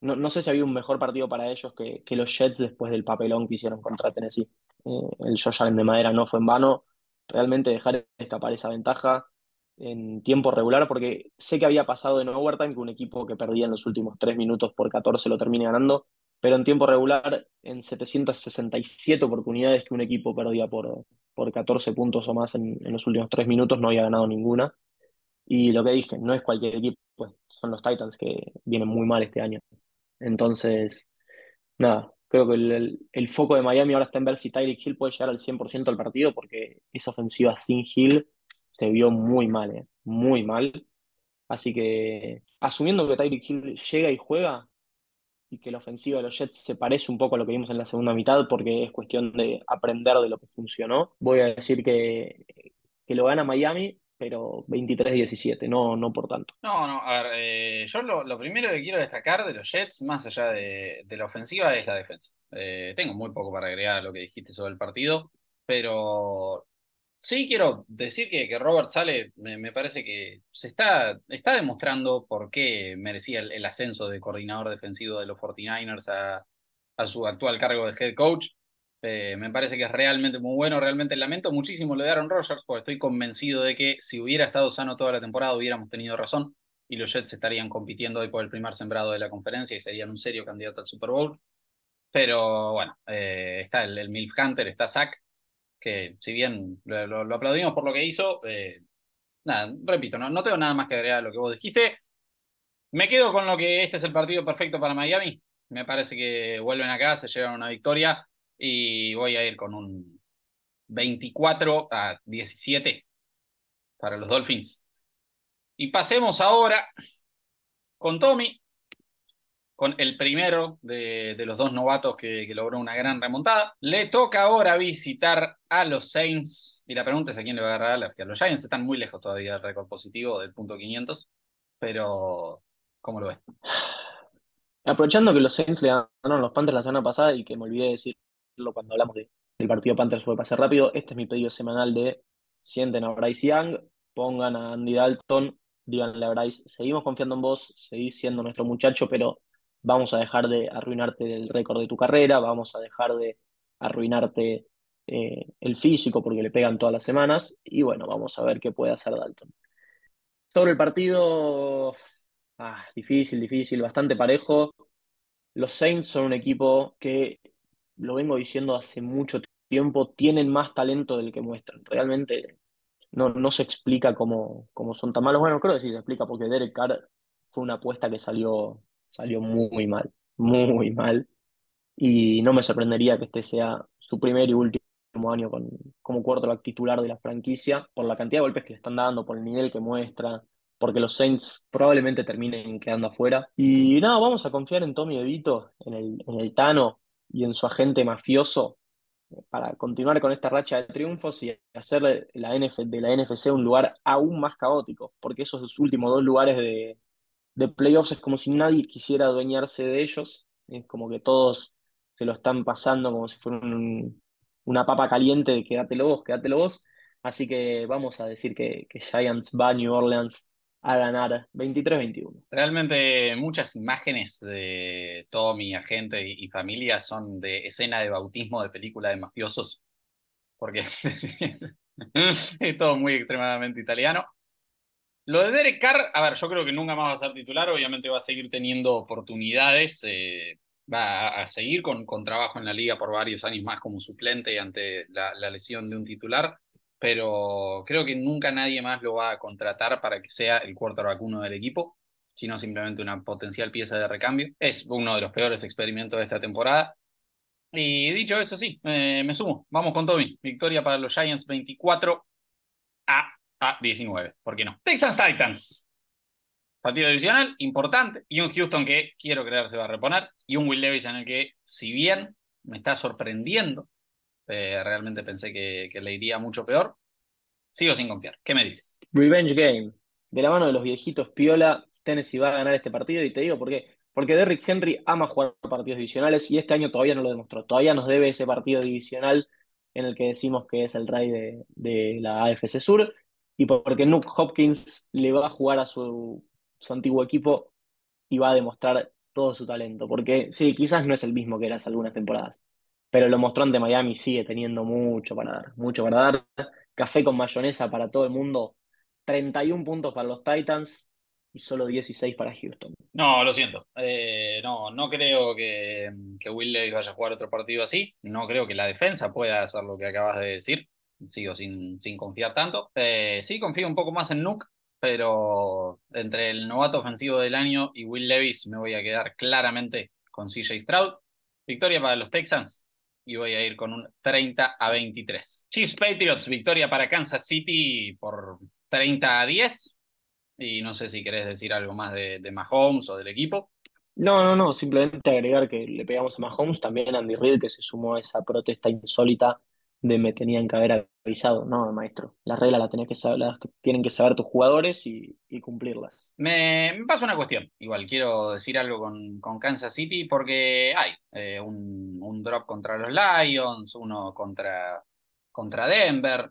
no, no sé si había un mejor partido para ellos que, que los Jets después del papelón que hicieron contra Tennessee. Eh, el Josh Allen de madera no fue en vano. Realmente dejar escapar esa ventaja en tiempo regular, porque sé que había pasado en overtime que un equipo que perdía en los últimos tres minutos por 14 lo termine ganando, pero en tiempo regular, en 767 oportunidades que un equipo perdía por, por 14 puntos o más en, los últimos tres minutos, no había ganado ninguna. Y lo que dije, no es cualquier equipo, pues son los Titans que vienen muy mal este año. Entonces, nada, creo que el, el- el foco de Miami ahora está en ver si Tyreek Hill puede llegar al 100% del partido, porque esa ofensiva sin Hill se vio muy mal, eh, muy mal. Así que, asumiendo que Tyreek Hill llega y juega, y que la ofensiva de los Jets se parece un poco a lo que vimos en la segunda mitad, porque es cuestión de aprender de lo que funcionó, voy a decir que, que lo gana Miami, pero 23-17, no, no por tanto. No, no, a ver, eh, yo lo, lo primero que quiero destacar de los Jets, más allá de, de la ofensiva, es la defensa. Eh, tengo muy poco para agregar a lo que dijiste sobre el partido, pero sí quiero decir que, que Robert Sale me, me parece que se está, está demostrando por qué merecía el, ascenso de coordinador defensivo de los 49ers a, a su actual cargo de head coach. Eh, me parece que es realmente muy bueno. Realmente lamento muchísimo lo de Aaron Rodgers, porque estoy convencido de que si hubiera estado sano toda la temporada hubiéramos tenido razón y los Jets estarían compitiendo hoy por el primer sembrado de la conferencia y serían un serio candidato al Super Bowl. Pero bueno, eh, está el, el Milf Hunter, está Zach, que si bien lo, aplaudimos por lo que hizo, eh, nada, repito, no, no tengo nada más que agregar a lo que vos dijiste. Me quedo con lo que este es el partido perfecto para Miami. Me parece que vuelven acá, se llevan una victoria y voy a ir con un 24 a 17 para los Dolphins. Y pasemos ahora con Tommy, con el primero de, los dos novatos que, logró una gran remontada. Le toca ahora visitar a los Saints. Y la pregunta es a quién le va a agarrar alergia. Los Giants están muy lejos todavía del récord positivo del punto 500, pero ¿cómo lo ves? Aprovechando que los Saints le ganaron a los Panthers la semana pasada y que me olvidé de decirlo cuando hablamos de- del partido Panthers fue pase rápido, este es mi pedido semanal de sienten a Bryce Young, pongan a Andy Dalton, díganle a Bryce, seguimos confiando en vos, seguís siendo nuestro muchacho, pero vamos a dejar de arruinarte el récord de tu carrera, vamos a dejar de arruinarte eh, el físico porque le pegan todas las semanas y bueno, vamos a ver qué puede hacer Dalton. Sobre el partido, ah, difícil, difícil, bastante parejo. Los Saints son un equipo que, lo vengo diciendo hace mucho tiempo, tienen más talento del que muestran. Realmente no, no se explica cómo, cómo son tan malos. Bueno, creo que sí se explica porque Derek Carr fue una apuesta que salió, salió muy mal, muy mal. Y no me sorprendería que este sea su primer y último año con, como quarterback titular de la franquicia, por la cantidad de golpes que le están dando, por el nivel que muestra, porque los Saints probablemente terminen quedando afuera. Y nada, vamos a confiar en Tommy DeVito, en el, en el Tano y en su agente mafioso para continuar con esta racha de triunfos y hacer la NF, de la NFC un lugar aún más caótico, porque esos últimos dos lugares de, de playoffs es como si nadie quisiera adueñarse de ellos, es como que todos se lo están pasando como si fuera un- una papa caliente de quédatelo vos, quédatelo vos. Así que vamos a decir que, Giants va a New Orleans a ganar 23-21. Realmente muchas imágenes de Tommy, agente y, y familia son de escena de bautismo de película de mafiosos, porque es todo muy extremadamente italiano. Lo de Derek Carr, a ver, yo creo que nunca más va a ser titular, obviamente va a seguir teniendo oportunidades, eh, va a, seguir con, con, trabajo en la liga por varios años más como suplente ante la, lesión de un titular, pero creo que nunca nadie más lo va a contratar para que sea el quarterback uno del equipo, sino simplemente una potencial pieza de recambio. Es uno de los peores experimentos de esta temporada. Y dicho eso, sí, eh, me sumo. Vamos con Tommy. Victoria para los Giants 24 a a 19, ¿por qué no? Texans Titans. Partido divisional importante y un Houston que quiero creer se va a reponer y un Will Levis en el que, si bien me está sorprendiendo, eh, realmente pensé que, que, le iría mucho peor, sigo sin confiar. ¿Qué me dice? Revenge Game. De la mano de los viejitos Piola, Tennessee va a ganar este partido y te digo por qué. Porque Derrick Henry ama jugar partidos divisionales y este año todavía no lo demostró. Todavía nos debe ese partido divisional en el que decimos que es el rey de, de la AFC Sur y porque Nuke Hopkins le va a jugar a su, su antiguo equipo y va a demostrar todo su talento. Porque sí, quizás no es el mismo que era hace algunas temporadas, pero lo mostró ante Miami, sigue teniendo mucho para dar, mucho para dar. Café con mayonesa para todo el mundo, 31 puntos para los Titans y solo 16 para Houston. No, lo siento. Eh, no, no creo que, que Will Levis vaya a jugar otro partido así. No creo que la defensa pueda hacer lo que acabas de decir. Sigo sin, sin confiar tanto. Eh, sí, confío un poco más en Nuke, pero entre el novato ofensivo del año y Will Levis me voy a quedar claramente con CJ Stroud. Victoria para los Texans y voy a ir con un 30 a 23. Chiefs Patriots, victoria para Kansas City por 30 a 10. Y no sé si querés decir algo más de, de Mahomes o del equipo. No, no, no, simplemente agregar que le pegamos a Mahomes, también Andy Reid, que se sumó a esa protesta insólita de me tenían que haber avisado. No, maestro, la regla la tenés que saber, las tienen que saber tus jugadores y, y cumplirlas. Me, me, pasa una cuestión, igual quiero decir algo con, con Kansas City porque hay eh, un, un, drop contra los Lions, uno contra, contra Denver,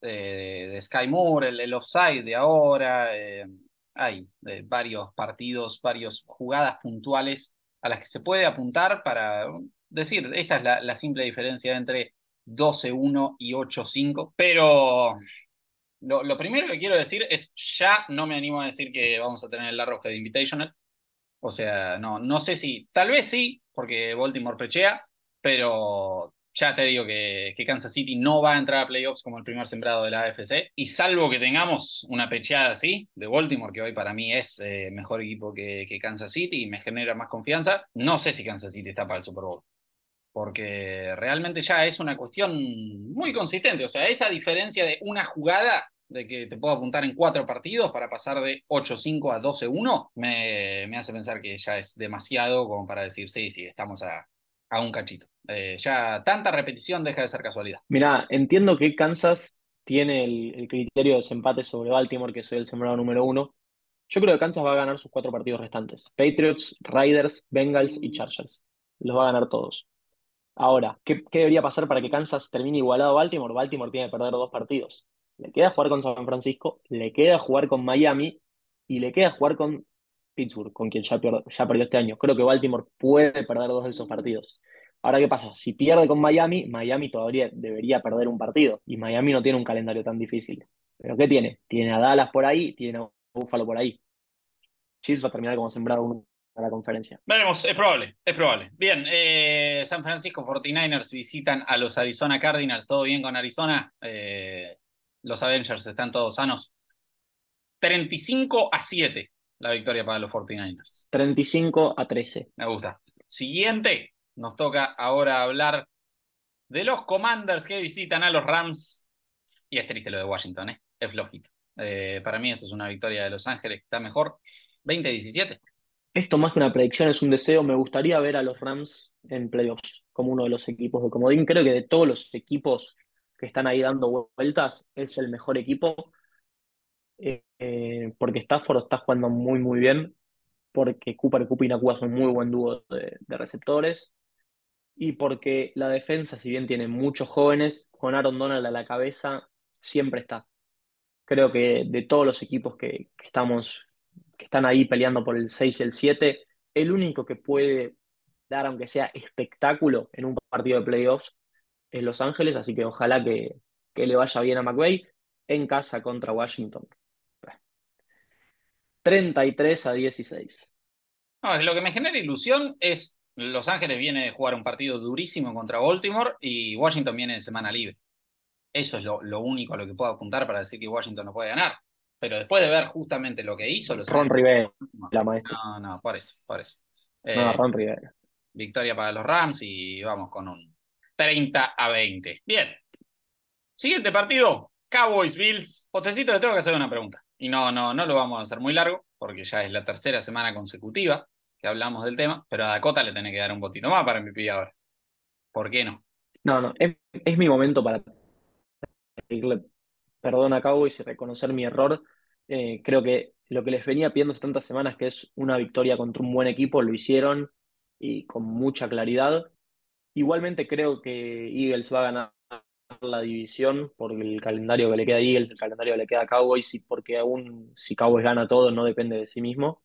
eh, de Sky Moore, el, el, offside de ahora, eh, hay varios partidos, varias jugadas puntuales a las que se puede apuntar para decir, esta es la, la simple diferencia entre 12-1 y 8-5, pero lo, lo, primero que quiero decir es, ya no me animo a decir que vamos a tener el Arrowhead Invitational, o sea, no, no sé si, tal vez sí, porque Baltimore pechea, pero ya te digo que, que, Kansas City no va a entrar a playoffs como el primer sembrado de la AFC. Y salvo que tengamos una pecheada así de Baltimore, que hoy para mí es eh, mejor equipo que, que, Kansas City y me genera más confianza, no sé si Kansas City está para el Super Bowl. Porque realmente ya es una cuestión muy consistente. O sea, esa diferencia de una jugada de que te puedo apuntar en cuatro partidos para pasar de 8-5 a 12-1, me, hace pensar que ya es demasiado como para decir, sí, sí, estamos a, a un cachito. Eh, ya tanta repetición deja de ser casualidad. Mira, entiendo que Kansas tiene el, el, criterio de desempate sobre Baltimore, que soy el sembrado número uno. Yo creo que Kansas va a ganar sus cuatro partidos restantes. Patriots, Riders, Bengals y Chargers. Los va a ganar todos. Ahora, ¿qué, ¿qué, debería pasar para que Kansas termine igualado a Baltimore? Baltimore tiene que perder dos partidos. Le queda jugar con San Francisco, le queda jugar con Miami y le queda jugar con Pittsburgh, con quien ya, perdió, ya perdió este año. Creo que Baltimore puede perder dos de esos partidos. Ahora, ¿qué pasa? Si pierde con Miami, Miami todavía debería perder un partido. Y Miami no tiene un calendario tan difícil. ¿Pero qué tiene? Tiene a Dallas por ahí, tiene a Buffalo por ahí. Chiefs va a terminar como sembrado la conferencia. Veremos, es probable, es probable. Bien, eh, San Francisco 49ers visitan a los Arizona Cardinals. ¿Todo bien con Arizona? Eh, los Avengers están todos sanos. 35 a 7 la victoria para los 49ers. 35 a 13. Me gusta. Siguiente, nos toca ahora hablar de los Commanders que visitan a los Rams. Y es triste lo de Washington, ¿eh? Es flojito. Eh, para mí esto es una victoria de Los Ángeles, está mejor. 20-17. Esto más que una predicción es un deseo. Me gustaría ver a los Rams en playoffs como uno de los equipos de Comodín. Creo que de todos los equipos que están ahí dando vueltas, es el mejor equipo. Eh, porque Stafford está jugando muy, muy bien. Porque Cooper, Cooper y Nakua son muy buen dúo de, receptores y porque la defensa, si bien tiene muchos jóvenes, con Aaron Donald a la cabeza, siempre está. Creo que de todos los equipos que, que, estamos, que están ahí peleando por el 6 y el 7, el único que puede dar, aunque sea espectáculo, en un partido de playoffs es Los Ángeles, así que ojalá que, que le vaya bien a McVay en casa contra Washington. 33 a 16. No, lo que me genera ilusión es los Ángeles viene de jugar un partido durísimo contra Baltimore y Washington viene de semana libre. Eso es lo, lo, único a lo que puedo apuntar para decir que Washington no puede ganar. Pero después de ver justamente lo que hizo... Los Ron Rivera, la maestra. No, no, por eso, por eso. Eh, no, Ron Rivera. Victoria para los Rams y vamos con un 30 a 20. Bien. Siguiente partido, Cowboys Bills. Potecito, le tengo que hacer una pregunta. Y no, no, no lo vamos a hacer muy largo, porque ya es la tercera semana consecutiva que hablamos del tema, pero a Dakota le tenés que dar un botito más para MVP ahora. ¿Por qué no? No, no, es, es mi momento para pedirle perdón a Cowboys y reconocer mi error. Eh, creo que lo que les venía pidiendo hace tantas semanas, que es una victoria contra un buen equipo, lo hicieron y con mucha claridad. Igualmente creo que Eagles va a ganar la división por el calendario que le queda a Eagles, el calendario que le queda a Cowboys, y porque aún si Cowboys gana todo no depende de sí mismo.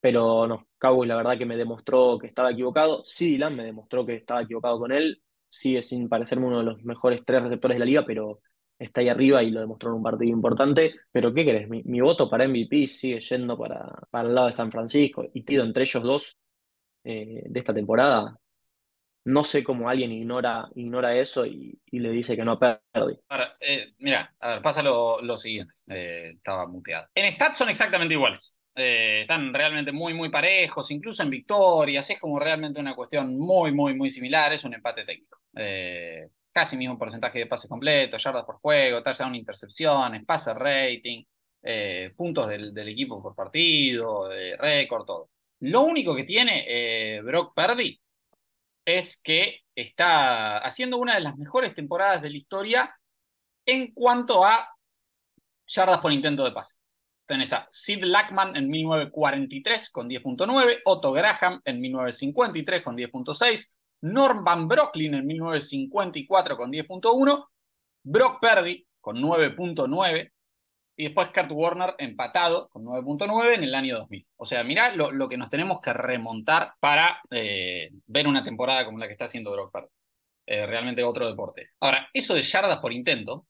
Pero no, Cowboys la verdad que me demostró que estaba equivocado. Sí, Dylan me demostró que estaba equivocado con él. Sigue sin parecerme uno de los mejores tres receptores de la liga, pero está ahí arriba y lo demostró en un partido importante. Pero ¿qué crees? Mi, voto para MVP sigue yendo para, para el lado de San Francisco y pido entre ellos dos eh, de esta temporada. No sé cómo alguien ignora, ignora eso y, le dice que no perdí. Eh, mira, a ver, pasa lo, lo siguiente. Eh, estaba muteado. En stats son exactamente iguales. Eh, están realmente muy, muy parejos, incluso en victorias. Es como realmente una cuestión muy, muy, muy similar. Es un empate técnico. Casi mismo porcentaje de pases completos, yardas por juego, touchdown, intercepciones, pase rating, eh, puntos del, equipo por partido, récord, todo. Lo único que tiene Brock Purdy es que está haciendo una de las mejores temporadas de la historia en cuanto a yardas por intento de pase. Tenés a Sid Lackman en 1943 con 10.9, Otto Graham en 1953 con 10.6, Norm Van Brocklin en 1954 con 10.1, Brock Purdy con 9.9 y después Kurt Warner empatado con 9.9 en el año 2000. O sea, mirá lo, lo, que nos tenemos que remontar para eh, ver una temporada como la que está haciendo Brock Purdy. Eh, realmente otro deporte. Ahora, eso de yardas por intento,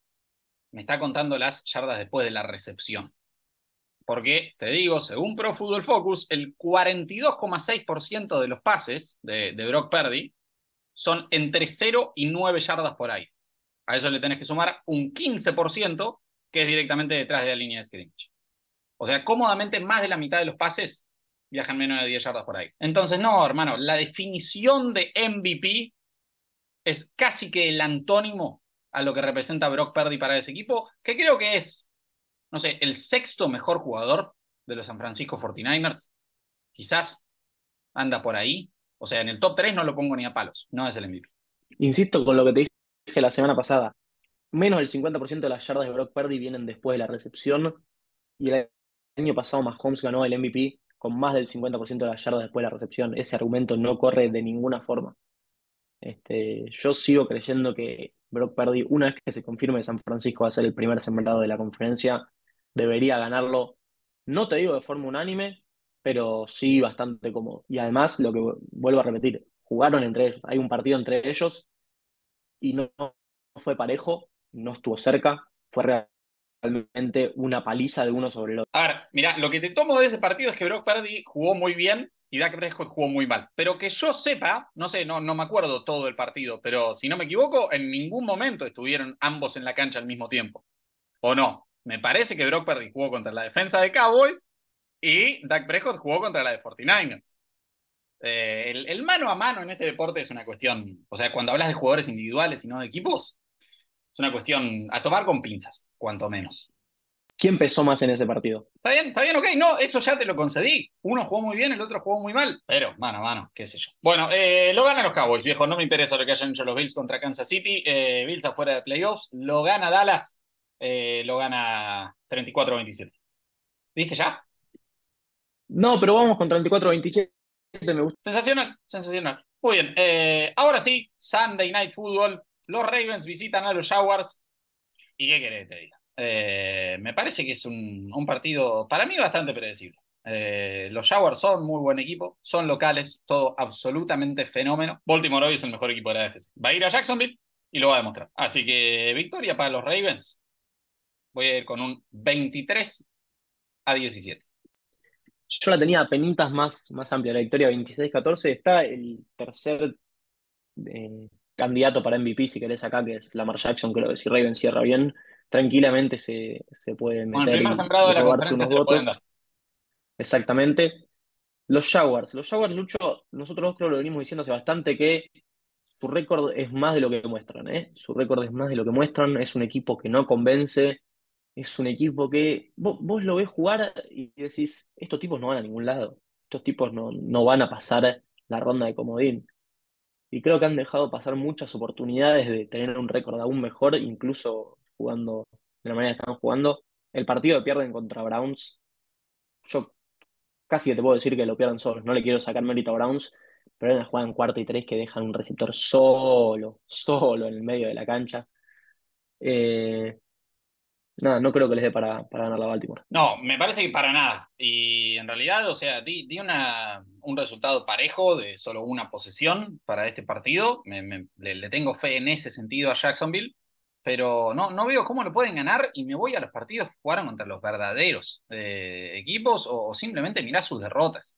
me está contando las yardas después de la recepción. Porque, te digo, según Pro Football Focus, el 42,6% de los pases de, de Brock Purdy son entre 0 y 9 yardas por ahí. A eso le tenés que sumar un 15% que es directamente detrás de la línea de scrimmage. O sea, cómodamente más de la mitad de los pases viajan menos de 10 yardas por ahí. Entonces, no, hermano, la definición de MVP es casi que el antónimo a lo que representa Brock Purdy para ese equipo, que creo que es, no sé, el sexto mejor jugador de los San Francisco 49ers. Quizás anda por ahí. O sea, en el top 3 no lo pongo ni a palos, no es el MVP. Insisto con lo que te dije la semana pasada menos del 50% de las yardas de Brock Purdy vienen después de la recepción. Y el año pasado Mahomes ganó el MVP con más del 50% de las yardas después de la recepción. Ese argumento no corre de ninguna forma. Este, yo sigo creyendo que Brock Purdy, una vez que se confirme que San Francisco va a ser el primer sembrado de la conferencia, debería ganarlo, no te digo de forma unánime, pero sí bastante cómodo. Y además, lo que vuelvo a repetir, jugaron entre ellos. Hay un partido entre ellos y no fue parejo, no estuvo cerca, fue realmente una paliza de uno sobre el otro. A ver, mira, lo que te tomo de ese partido es que Brock Purdy jugó muy bien y Dak Prescott jugó muy mal. Pero que yo sepa, no sé, no, no me acuerdo todo el partido, pero si no me equivoco, en ningún momento estuvieron ambos en la cancha al mismo tiempo. ¿O no? Me parece que Brock Purdy jugó contra la defensa de Cowboys y Dak Prescott jugó contra la de 49ers. Eh, el, el mano a mano en este deporte es una cuestión, o sea, cuando hablas de jugadores individuales y no de equipos, es una cuestión a tomar con pinzas, cuanto menos. ¿Quién pesó más en ese partido? Está bien, está bien, ok, no, eso ya te lo concedí. Uno jugó muy bien, el otro jugó muy mal, pero mano a mano, qué sé yo. Bueno, eh, lo ganan los Cowboys, viejo, no me interesa lo que hayan hecho los Bills contra Kansas City. Eh, Bills afuera de playoffs, lo gana Dallas, lo gana 34-27. ¿Viste ya? No, pero vamos con 34-27, me. Sensacional, sensacional. Muy bien, eh, ahora sí, Sunday Night Football, los Ravens visitan a los Jaguars. ¿Y qué querés que te diga? Eh, me parece que es un, un, partido, para mí, bastante predecible. Eh, los Jaguars son muy buen equipo, son locales, todo absolutamente fenómeno. Baltimore hoy es el mejor equipo de la AFC. Va a ir a Jacksonville y lo va a demostrar. Así que victoria para los Ravens. Voy a ir con un 23 a 17. Yo la tenía a penitas más, más amplia, la victoria 26-14. Está el tercer eh, candidato para MVP, si querés acá, que es Lamar Jackson, creo que si Raven cierra bien, tranquilamente se, se puede meter. Bueno, el primer sembrado de la conferencia unos votos. Exactamente. Los Jaguars. Los Jaguars, Lucho, nosotros creo lo venimos diciendo hace bastante que su récord es más de lo que muestran, ¿eh? Su récord es más de lo que muestran. Es un equipo que no convence. Es un equipo que vos, vos lo ves jugar y decís, estos tipos no van a ningún lado. Estos tipos no, no van a pasar la ronda de comodín y creo que han dejado pasar muchas oportunidades de tener un récord aún mejor, incluso jugando de la manera que están jugando. El partido pierden contra Browns, yo casi que te puedo decir que lo pierden solos, no le quiero sacar mérito a Browns, pero jugada en cuarta y tres que dejan un receptor solo, solo en el medio de la cancha. Eh, nada, no creo que les dé para, para ganar la Baltimore. No, me parece que para nada. Y en realidad, o sea, di, una, un resultado parejo de solo una posesión para este partido. Me, le, tengo fe en ese sentido a Jacksonville, pero no, no veo cómo lo pueden ganar y me voy a los partidos que jugaron contra los verdaderos eh, equipos o, o simplemente mirá sus derrotas.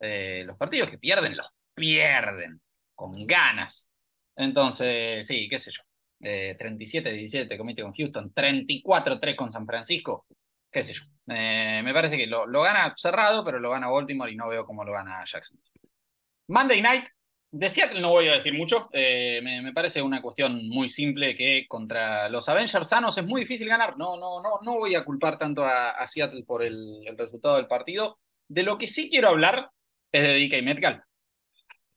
Eh, los partidos que pierden, los pierden con ganas. Entonces, sí, qué sé yo. Eh, 37-17 te comiste con Houston, 34-3 con San Francisco, qué sé yo. Eh, me parece que lo, lo gana cerrado, pero lo gana Baltimore y no veo cómo lo gana Jackson. Monday Night, de Seattle no voy a decir mucho. eh, me, me parece una cuestión muy simple que contra los Avengers sanos es muy difícil ganar. No, no, no, no voy a culpar tanto a, Seattle por el, resultado del partido. De lo que sí quiero hablar es de DK Metcalf.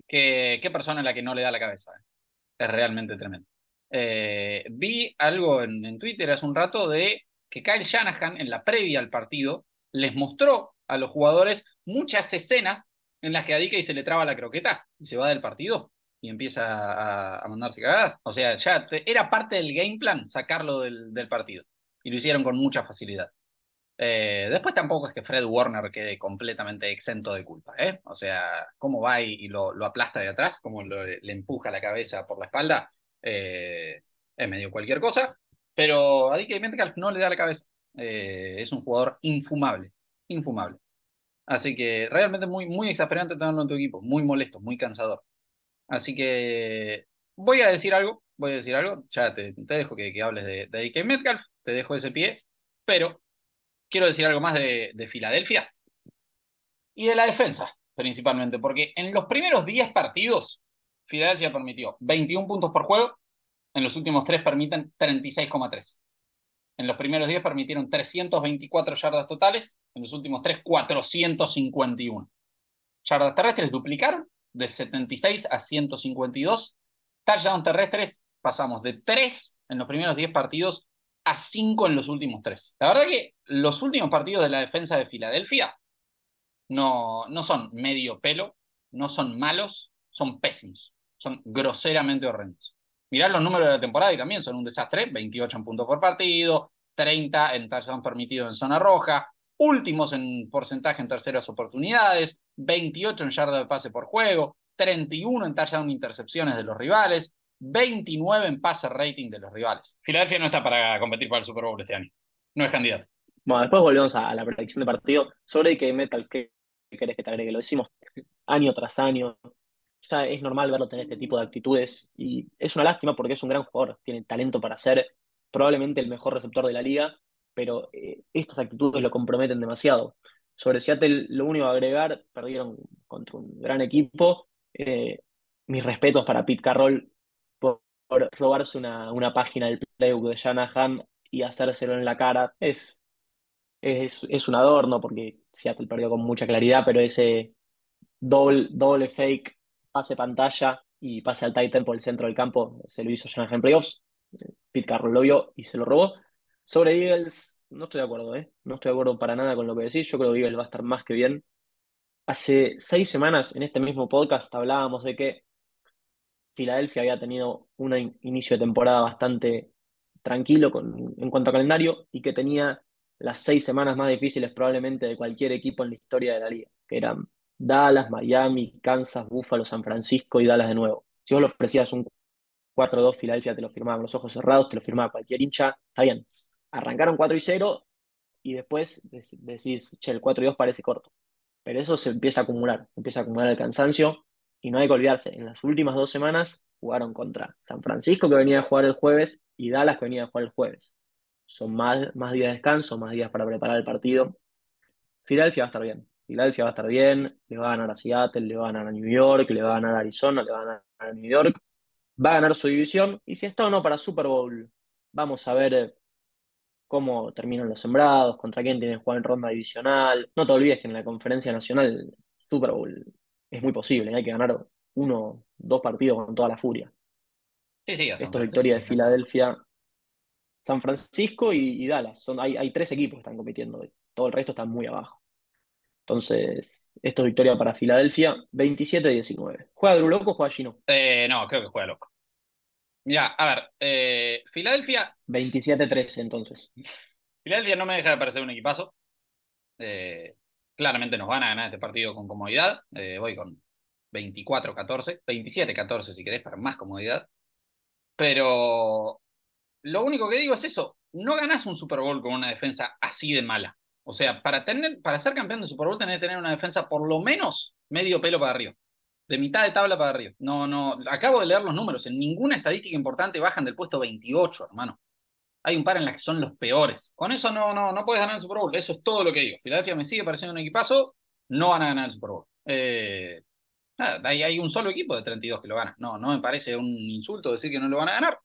Que, qué persona a la que no le da la cabeza. eh. Es realmente tremendo. Eh, vi algo en, Twitter hace un rato de que Kyle Shanahan en la previa al partido les mostró a los jugadores muchas escenas en las que a DK se le traba la croqueta y se va del partido y empieza a, mandarse cagadas. O sea, ya era parte del game plan sacarlo del, partido y lo hicieron con mucha facilidad. Eh, después tampoco es que Fred Warner quede completamente exento de culpa, ¿eh? O sea, cómo va y, y lo, aplasta de atrás, cómo le empuja la cabeza por la espalda, eh, es medio cualquier cosa, pero a DK Metcalf no le da la cabeza. Eh, es un jugador infumable, infumable. Así que realmente muy, muy exasperante tenerlo en tu equipo, muy molesto, muy cansador. Así que voy a decir algo, voy a decir algo, ya te, te dejo que, que hables de, de DK Metcalf, te dejo ese pie, pero quiero decir algo más de, de Filadelfia y de la defensa, principalmente, porque en los primeros 10 partidos, Filadelfia permitió 21 puntos por juego, en los últimos 3 permiten 36,3. En los primeros 10 permitieron 324 yardas totales, en los últimos 3, 451. Yardas terrestres duplicaron de 76 a 152. Touchdowns terrestres pasamos de 3 en los primeros 10 partidos a 5 en los últimos 3. La verdad que los últimos partidos de la defensa de Filadelfia no, no son medio pelo, no son malos, son pésimos, son groseramente horrendos. Mirad los números de la temporada y también son un desastre, 28 en puntos por partido, 30 en touchdown permitido en zona roja, últimos en porcentaje en terceras oportunidades, 28 en yarda de pase por juego, 31 en touchdown intercepciones de los rivales, 29 en pase rating de los rivales. Filadelfia no está para competir para el Super Bowl este año. No es candidato. Bueno, después volvemos a, la predicción de partido. Sobre DK Metcalf, ¿qué querés que te agregue? Lo decimos año tras año. Ya es normal verlo tener este tipo de actitudes y es una lástima porque es un gran jugador, tiene talento para ser probablemente el mejor receptor de la liga, pero eh, estas actitudes lo comprometen demasiado. Sobre Seattle, lo único a agregar, perdieron contra un gran equipo. Eh, mis respetos para Pete Carroll por, robarse una, una página del playbook de Shanahan y hacérselo en la cara. Es, es, es un adorno porque Seattle perdió con mucha claridad, pero ese doble, doble fake, pase pantalla y pase al Titan por el centro del campo, se lo hizo Shanahan en playoffs. Pete Carroll lo vio y se lo robó. Sobre Eagles, no estoy de acuerdo, ¿eh? No estoy de acuerdo para nada con lo que decís. Yo creo que Eagles va a estar más que bien. Hace seis semanas en este mismo podcast hablábamos de que Filadelfia había tenido un in- inicio de temporada bastante tranquilo en cuanto a calendario y que tenía las seis semanas más difíciles probablemente de cualquier equipo en la historia de la liga, que eran Dallas, Miami, Kansas, Buffalo, San Francisco y Dallas de nuevo. Si vos le ofrecías un 4-2, Filadelfia te lo firmaba con los ojos cerrados, te lo firmaba cualquier hincha, está bien. Arrancaron 4 y 0 y después dec- decís, che, el 4 y 2 parece corto. Pero eso se empieza a acumular, empieza a acumular el cansancio y no hay que olvidarse, en las últimas dos semanas jugaron contra San Francisco que venía a jugar el jueves y Dallas que venía a jugar el jueves. Son más, más días de descanso, más días para preparar el partido. Filadelfia va a estar bien. Filadelfia va a estar bien, le va a ganar a Seattle, le va a ganar a New York, le va a ganar a Arizona, le va a ganar a New York, va a ganar su división y si está o no para Super Bowl, vamos a ver eh, cómo terminan los sembrados, contra quién tienen que jugar en ronda divisional. No te olvides que en la conferencia nacional Super Bowl es muy posible, hay que ganar uno, dos partidos con toda la furia. Sí, sí, Esto es victoria de. Filadelfia, San Francisco y, y Dallas. Son, hay, hay tres equipos que están compitiendo hoy. Todo el resto está muy abajo. Entonces, esto es victoria para Filadelfia, 27-19. ¿Juega Drew Loco o juega Gino? Eh, no, creo que juega loco. Mira, a ver, eh, Filadelfia. 27-13 entonces. Filadelfia no me deja de parecer un equipazo. Eh, claramente nos van a ganar este partido con comodidad. Voy con 24-14, 27-14 si querés, para más comodidad. Pero lo único que digo es eso, no ganás un Super Bowl con una defensa así de mala. O sea, para, tener, para ser campeón de Super Bowl tenés que tener una defensa por lo menos medio pelo para arriba. De mitad de tabla para arriba. No, no, acabo de leer los números. En ninguna estadística importante bajan del puesto 28, hermano. Hay un par en las que son los peores. Con eso no, no, no puedes ganar el Super Bowl. Eso es todo lo que digo. Filadelfia me sigue pareciendo un equipazo. No van a ganar el Super Bowl. Eh, hay, hay, un solo equipo de 32 que lo gana. No, no me parece un insulto decir que no lo van a ganar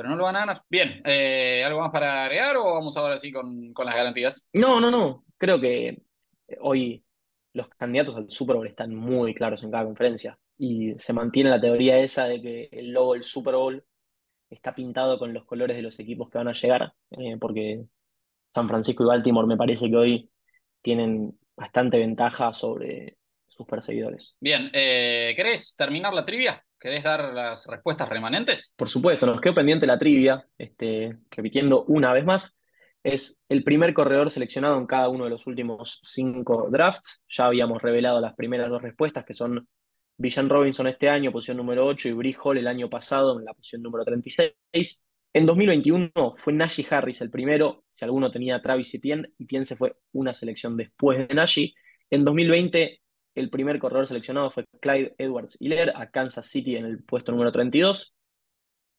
pero no lo van a ganar. Bien, eh, ¿algo más para agregar o vamos ahora sí con, con las garantías? No, no, no. Creo que hoy los candidatos al Super Bowl están muy claros en cada conferencia y se mantiene la teoría esa de que el logo del Super Bowl está pintado con los colores de los equipos que van a llegar, eh, porque San Francisco y Baltimore me parece que hoy tienen bastante ventaja sobre sus perseguidores. Bien, eh, ¿querés terminar la trivia? ¿Querés dar las respuestas remanentes? Por supuesto, nos quedó pendiente la trivia, este, repitiendo una vez más. Es el primer corredor seleccionado en cada uno de los últimos cinco drafts. Ya habíamos revelado las primeras dos respuestas, que son Villan Robinson este año, posición número 8, y Brie Hall el año pasado en la posición número 36. En 2021 fue Najee Harris el primero, si alguno tenía Travis Etienne, Etienne se fue una selección después de Najee. En 2020 el primer corredor seleccionado fue Clyde Edwards Hiller a Kansas City en el puesto número 32.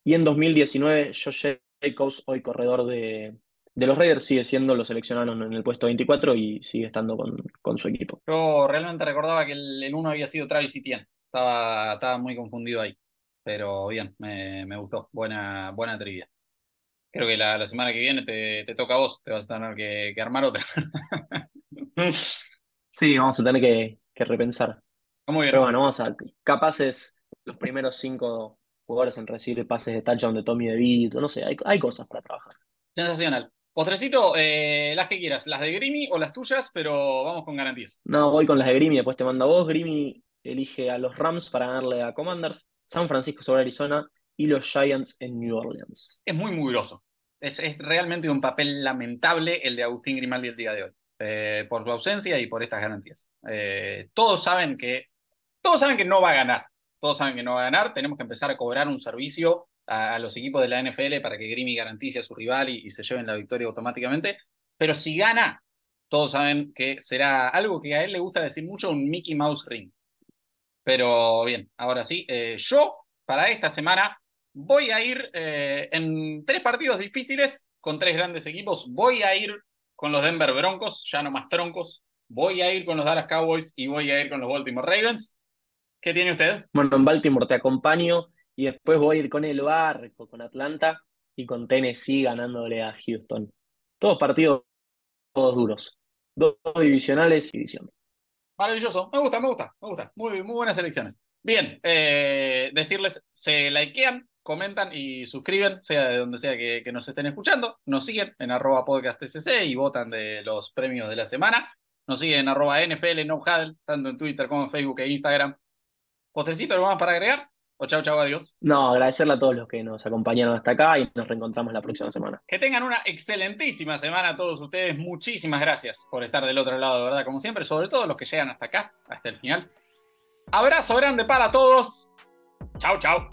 Y en 2019, Josh Jacobs, hoy corredor de, los Raiders, sigue siendo, lo seleccionaron en el puesto 24 y sigue estando con, su equipo. Yo realmente recordaba que el, uno había sido Travis Etienne. Estaba, estaba muy confundido ahí. Pero bien, me, gustó. Buena, buena trivia. Creo que la, semana que viene te, toca a vos. Te vas a tener que, que armar otra. sí, vamos a tener que, que repensar. Muy bien. Pero bueno, vamos a capaces los primeros cinco jugadores en recibir pases de touchdown de Tommy DeVito, no sé, hay, hay cosas para trabajar. Sensacional. Postrecito, eh, las que quieras, las de Grimy o las tuyas, pero vamos con garantías. No, voy con las de Grimy, después te mando a vos. Grimy elige a los Rams para ganarle a Commanders, San Francisco sobre Arizona y los Giants en New Orleans. Es muy muy Es, es realmente un papel lamentable el de Agustín Grimaldi el día de hoy. Eh, por su ausencia y por estas garantías. Eh, todos saben que todos saben que no va a ganar. Todos saben que no va a ganar. Tenemos que empezar a cobrar un servicio a, los equipos de la NFL para que Grimy garantice a su rival y, se lleven la victoria automáticamente. Pero si gana, todos saben que será algo que a él le gusta decir mucho, un Mickey Mouse Ring. Pero bien, ahora sí, eh, yo para esta semana voy a ir en tres partidos difíciles con tres grandes equipos. Voy a ir con los Denver Broncos, ya no más troncos. Voy a ir con los Dallas Cowboys y voy a ir con los Baltimore Ravens. ¿Qué tiene usted? Bueno, en Baltimore te acompaño y después voy a ir con el Barco, con Atlanta y con Tennessee ganándole a Houston. Todos partidos todos duros. Dos divisionales y diciembre. Maravilloso. Me gusta, me gusta, me gusta. Muy, muy buenas elecciones. Bien, eh, decirles, se likean, comentan y suscriben, sea de donde sea que, nos estén escuchando. Nos siguen en arroba y votan de los premios de la semana. Nos siguen en arroba NFL no tanto en Twitter como en Facebook e Instagram. ¿Postrecito algo más para agregar? O chau, chau, adiós. No, agradecerle a todos los que nos acompañaron hasta acá y nos reencontramos la próxima semana. Que tengan una excelentísima semana a todos ustedes. Muchísimas gracias por estar del otro lado, de verdad, como siempre, sobre todo los que llegan hasta acá, hasta el final. Abrazo grande para todos. Chau, chau.